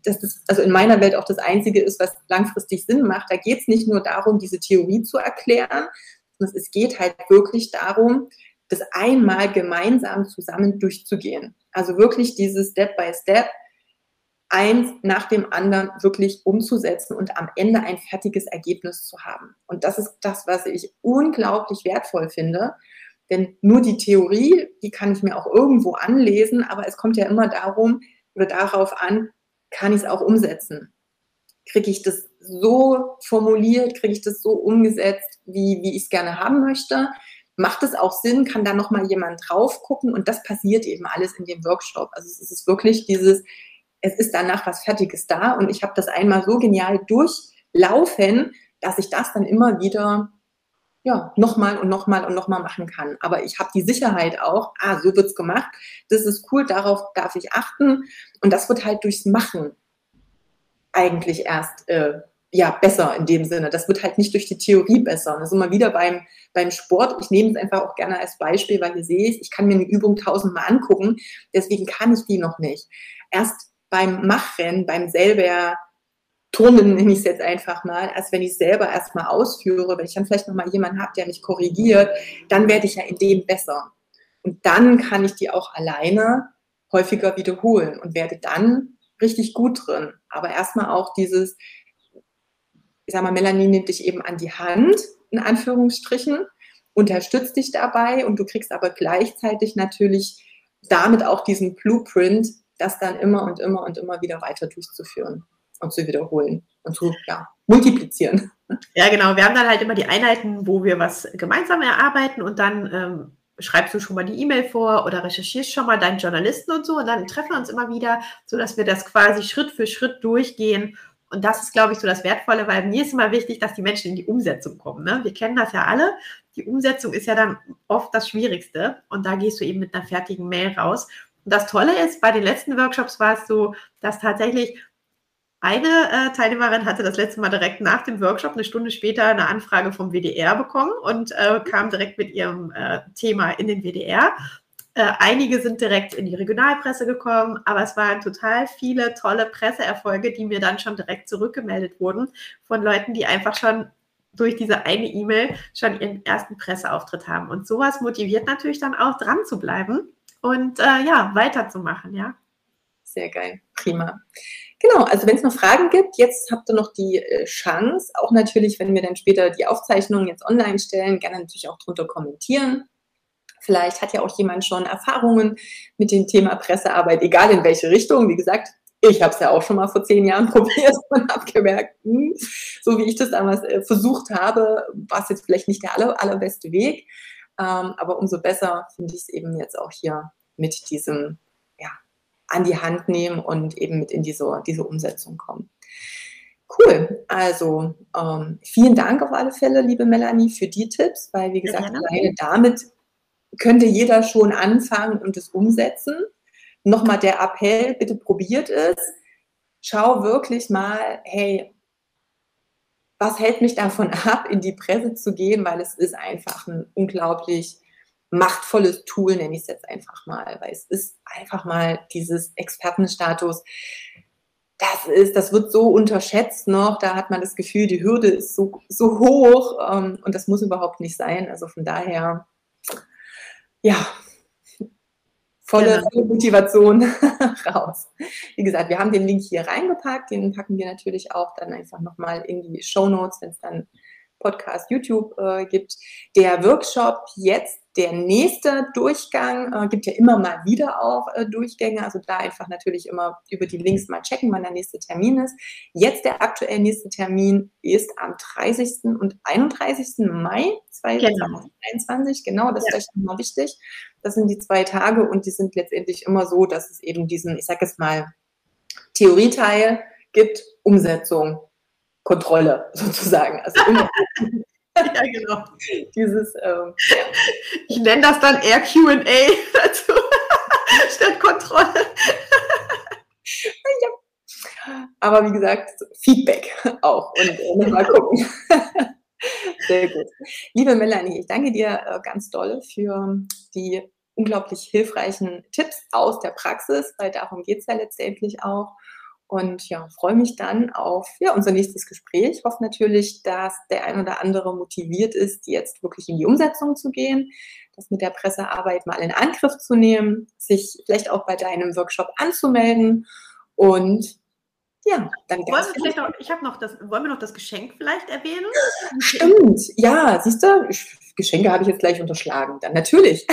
dass das also in meiner Welt auch das Einzige ist, was langfristig Sinn macht. Da geht es nicht nur darum, diese Theorie zu erklären, sondern es geht halt wirklich darum, das einmal gemeinsam zusammen durchzugehen. Also wirklich dieses Step by Step eins nach dem anderen wirklich umzusetzen und am Ende ein fertiges Ergebnis zu haben. Und das ist das, was ich unglaublich wertvoll finde. Denn nur die Theorie, die kann ich mir auch irgendwo anlesen, aber es kommt ja immer darum oder darauf an, kann ich es auch umsetzen? Kriege ich das so formuliert, kriege ich das so umgesetzt, wie, wie ich es gerne haben möchte? Macht es auch Sinn? Kann da nochmal jemand drauf gucken? Und das passiert eben alles in dem Workshop. Also es ist wirklich dieses, es ist danach was Fertiges da und ich habe das einmal so genial durchlaufen, dass ich das dann immer wieder ja, nochmal und nochmal und nochmal machen kann. Aber ich habe die Sicherheit auch, ah, so wird's gemacht, das ist cool, darauf darf ich achten. Und das wird halt durchs Machen eigentlich erst äh, ja, besser in dem Sinne. Das wird halt nicht durch die Theorie besser. Das ist immer wieder beim, beim Sport. Ich nehme es einfach auch gerne als Beispiel, weil ihr seht, ich kann mir eine Übung tausendmal angucken, deswegen kann ich die noch nicht. Erst beim Machen, beim selber Turnen, nehme ich es jetzt einfach mal, als wenn ich es selber erstmal ausführe, wenn ich dann vielleicht nochmal jemanden habe, der mich korrigiert, dann werde ich ja in dem besser. Und dann kann ich die auch alleine häufiger wiederholen und werde dann richtig gut drin. Aber erstmal auch dieses, ich sag mal, Melanie nimmt dich eben an die Hand, in Anführungsstrichen, unterstützt dich dabei und du kriegst aber gleichzeitig natürlich damit auch diesen Blueprint, das dann immer und immer und immer wieder weiter durchzuführen und zu wiederholen und zu ja, multiplizieren. Ja, genau. Wir haben dann halt immer die Einheiten, wo wir was gemeinsam erarbeiten und dann ähm, schreibst du schon mal die E-Mail vor oder recherchierst schon mal deinen Journalisten und so und dann treffen wir uns immer wieder, sodass wir das quasi Schritt für Schritt durchgehen. Und das ist, glaube ich, so das Wertvolle, weil mir ist immer wichtig, dass die Menschen in die Umsetzung kommen. Ne? Wir kennen das ja alle. Die Umsetzung ist ja dann oft das Schwierigste. Und da gehst du eben mit einer fertigen Mail raus. Das Tolle ist, bei den letzten Workshops war es so, dass tatsächlich eine äh, Teilnehmerin hatte das letzte Mal direkt nach dem Workshop eine Stunde später eine Anfrage vom WDR bekommen und äh, kam direkt mit ihrem äh, Thema in den WDR. Äh, einige sind direkt in die Regionalpresse gekommen, aber es waren total viele tolle Presseerfolge, die mir dann schon direkt zurückgemeldet wurden von Leuten, die einfach schon durch diese eine E-Mail schon ihren ersten Presseauftritt haben. Und sowas motiviert natürlich dann auch dran zu bleiben und äh, ja, weiterzumachen, ja. Sehr geil, prima. Genau, also wenn es noch Fragen gibt, jetzt habt ihr noch die äh, Chance, auch natürlich, wenn wir dann später die Aufzeichnungen jetzt online stellen, gerne natürlich auch drunter kommentieren. Vielleicht hat ja auch jemand schon Erfahrungen mit dem Thema Pressearbeit, egal in welche Richtung. Wie gesagt, ich habe es ja auch schon mal vor zehn Jahren probiert und habe gemerkt, hm, so wie ich das damals äh, versucht habe, war es jetzt vielleicht nicht der aller, allerbeste Weg. Ähm, aber umso besser finde ich es eben jetzt auch hier mit diesem ja, an die Hand nehmen und eben mit in diese, diese Umsetzung kommen. Cool. Also ähm, vielen Dank auf alle Fälle, liebe Melanie, für die Tipps, weil wie gesagt, ja, alleine damit könnte jeder schon anfangen und es umsetzen. Nochmal der Appell, bitte probiert es. Schau wirklich mal, hey, was hält mich davon ab, in die Presse zu gehen, weil es ist einfach ein unglaublich machtvolles Tool, nenne ich es jetzt einfach mal, weil es ist einfach mal dieses Expertenstatus. Das ist, das wird so unterschätzt noch, da hat man das Gefühl, die Hürde ist so, so hoch ähm, und das muss überhaupt nicht sein. Also von daher, ja, volle, genau. Motivation raus. Wie gesagt, wir haben den Link hier reingepackt, den packen wir natürlich auch dann einfach nochmal in die Show Notes, wenn es dann Podcast, YouTube äh, gibt. Der Workshop jetzt, der nächste Durchgang, äh, gibt ja immer mal wieder auch äh, Durchgänge. Also da einfach natürlich immer über die Links mal checken, wann der nächste Termin ist. Jetzt der aktuell nächste Termin ist am 30. und 31. Mai 2021. Genau, genau das ja. ist vielleicht nochmal wichtig. Das sind die zwei Tage und die sind letztendlich immer so, dass es eben diesen, ich sage jetzt mal, Theorieteil gibt, Umsetzung Kontrolle sozusagen. Also immer ja, genau. Dieses, ähm, ja. Ich nenne das dann eher QA dazu, statt Kontrolle. ja. Aber wie gesagt, Feedback auch und äh, mal gucken. Sehr gut. Liebe Melanie, ich danke dir äh, ganz doll für die unglaublich hilfreichen Tipps aus der Praxis, weil darum geht es ja letztendlich auch. Und ja, freue mich dann auf ja, unser nächstes Gespräch. Ich hoffe natürlich, dass der ein oder andere motiviert ist, jetzt wirklich in die Umsetzung zu gehen, das mit der Pressearbeit mal in Angriff zu nehmen, sich vielleicht auch bei deinem Workshop anzumelden und ja, dann wollen wir vielleicht noch, ich habe noch das, wollen wir noch das Geschenk vielleicht erwähnen? Stimmt, ja, siehst du, Geschenke habe ich jetzt gleich unterschlagen. Dann natürlich.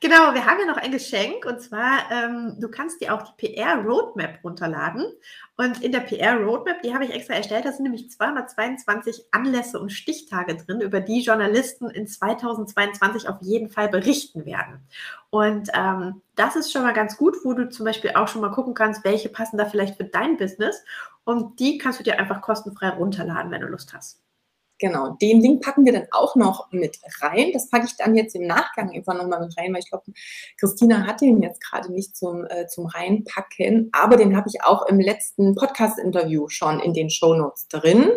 Genau, wir haben ja noch ein Geschenk und zwar, ähm, du kannst dir auch die PR Roadmap runterladen. Und in der PR Roadmap, die habe ich extra erstellt, da sind nämlich 222 Anlässe und Stichtage drin, über die Journalisten in 2022 auf jeden Fall berichten werden. Und ähm, das ist schon mal ganz gut, wo du zum Beispiel auch schon mal gucken kannst, welche passen da vielleicht für dein Business. Und die kannst du dir einfach kostenfrei runterladen, wenn du Lust hast. Genau, den Link packen wir dann auch noch mit rein. Das packe ich dann jetzt im Nachgang einfach nochmal mit rein, weil ich glaube, Christina hat den jetzt gerade nicht zum, äh, zum Reinpacken, aber den habe ich auch im letzten Podcast-Interview schon in den Shownotes drin.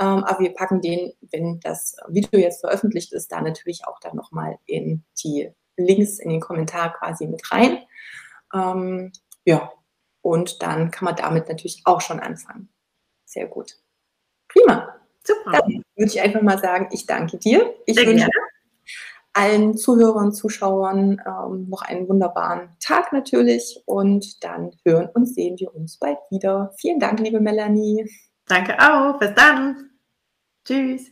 Ähm, aber wir packen den, wenn das Video jetzt veröffentlicht ist, da natürlich auch dann nochmal in die Links in den Kommentar quasi mit rein. Ähm, ja, und dann kann man damit natürlich auch schon anfangen. Sehr gut. Prima. Super. Dann würde ich einfach mal sagen, ich danke dir. Ich Sehr wünsche gerne. allen Zuhörern, Zuschauern ähm, noch einen wunderbaren Tag natürlich und dann hören und sehen wir uns bald wieder. Vielen Dank, liebe Melanie. Danke auch. Bis dann. Tschüss.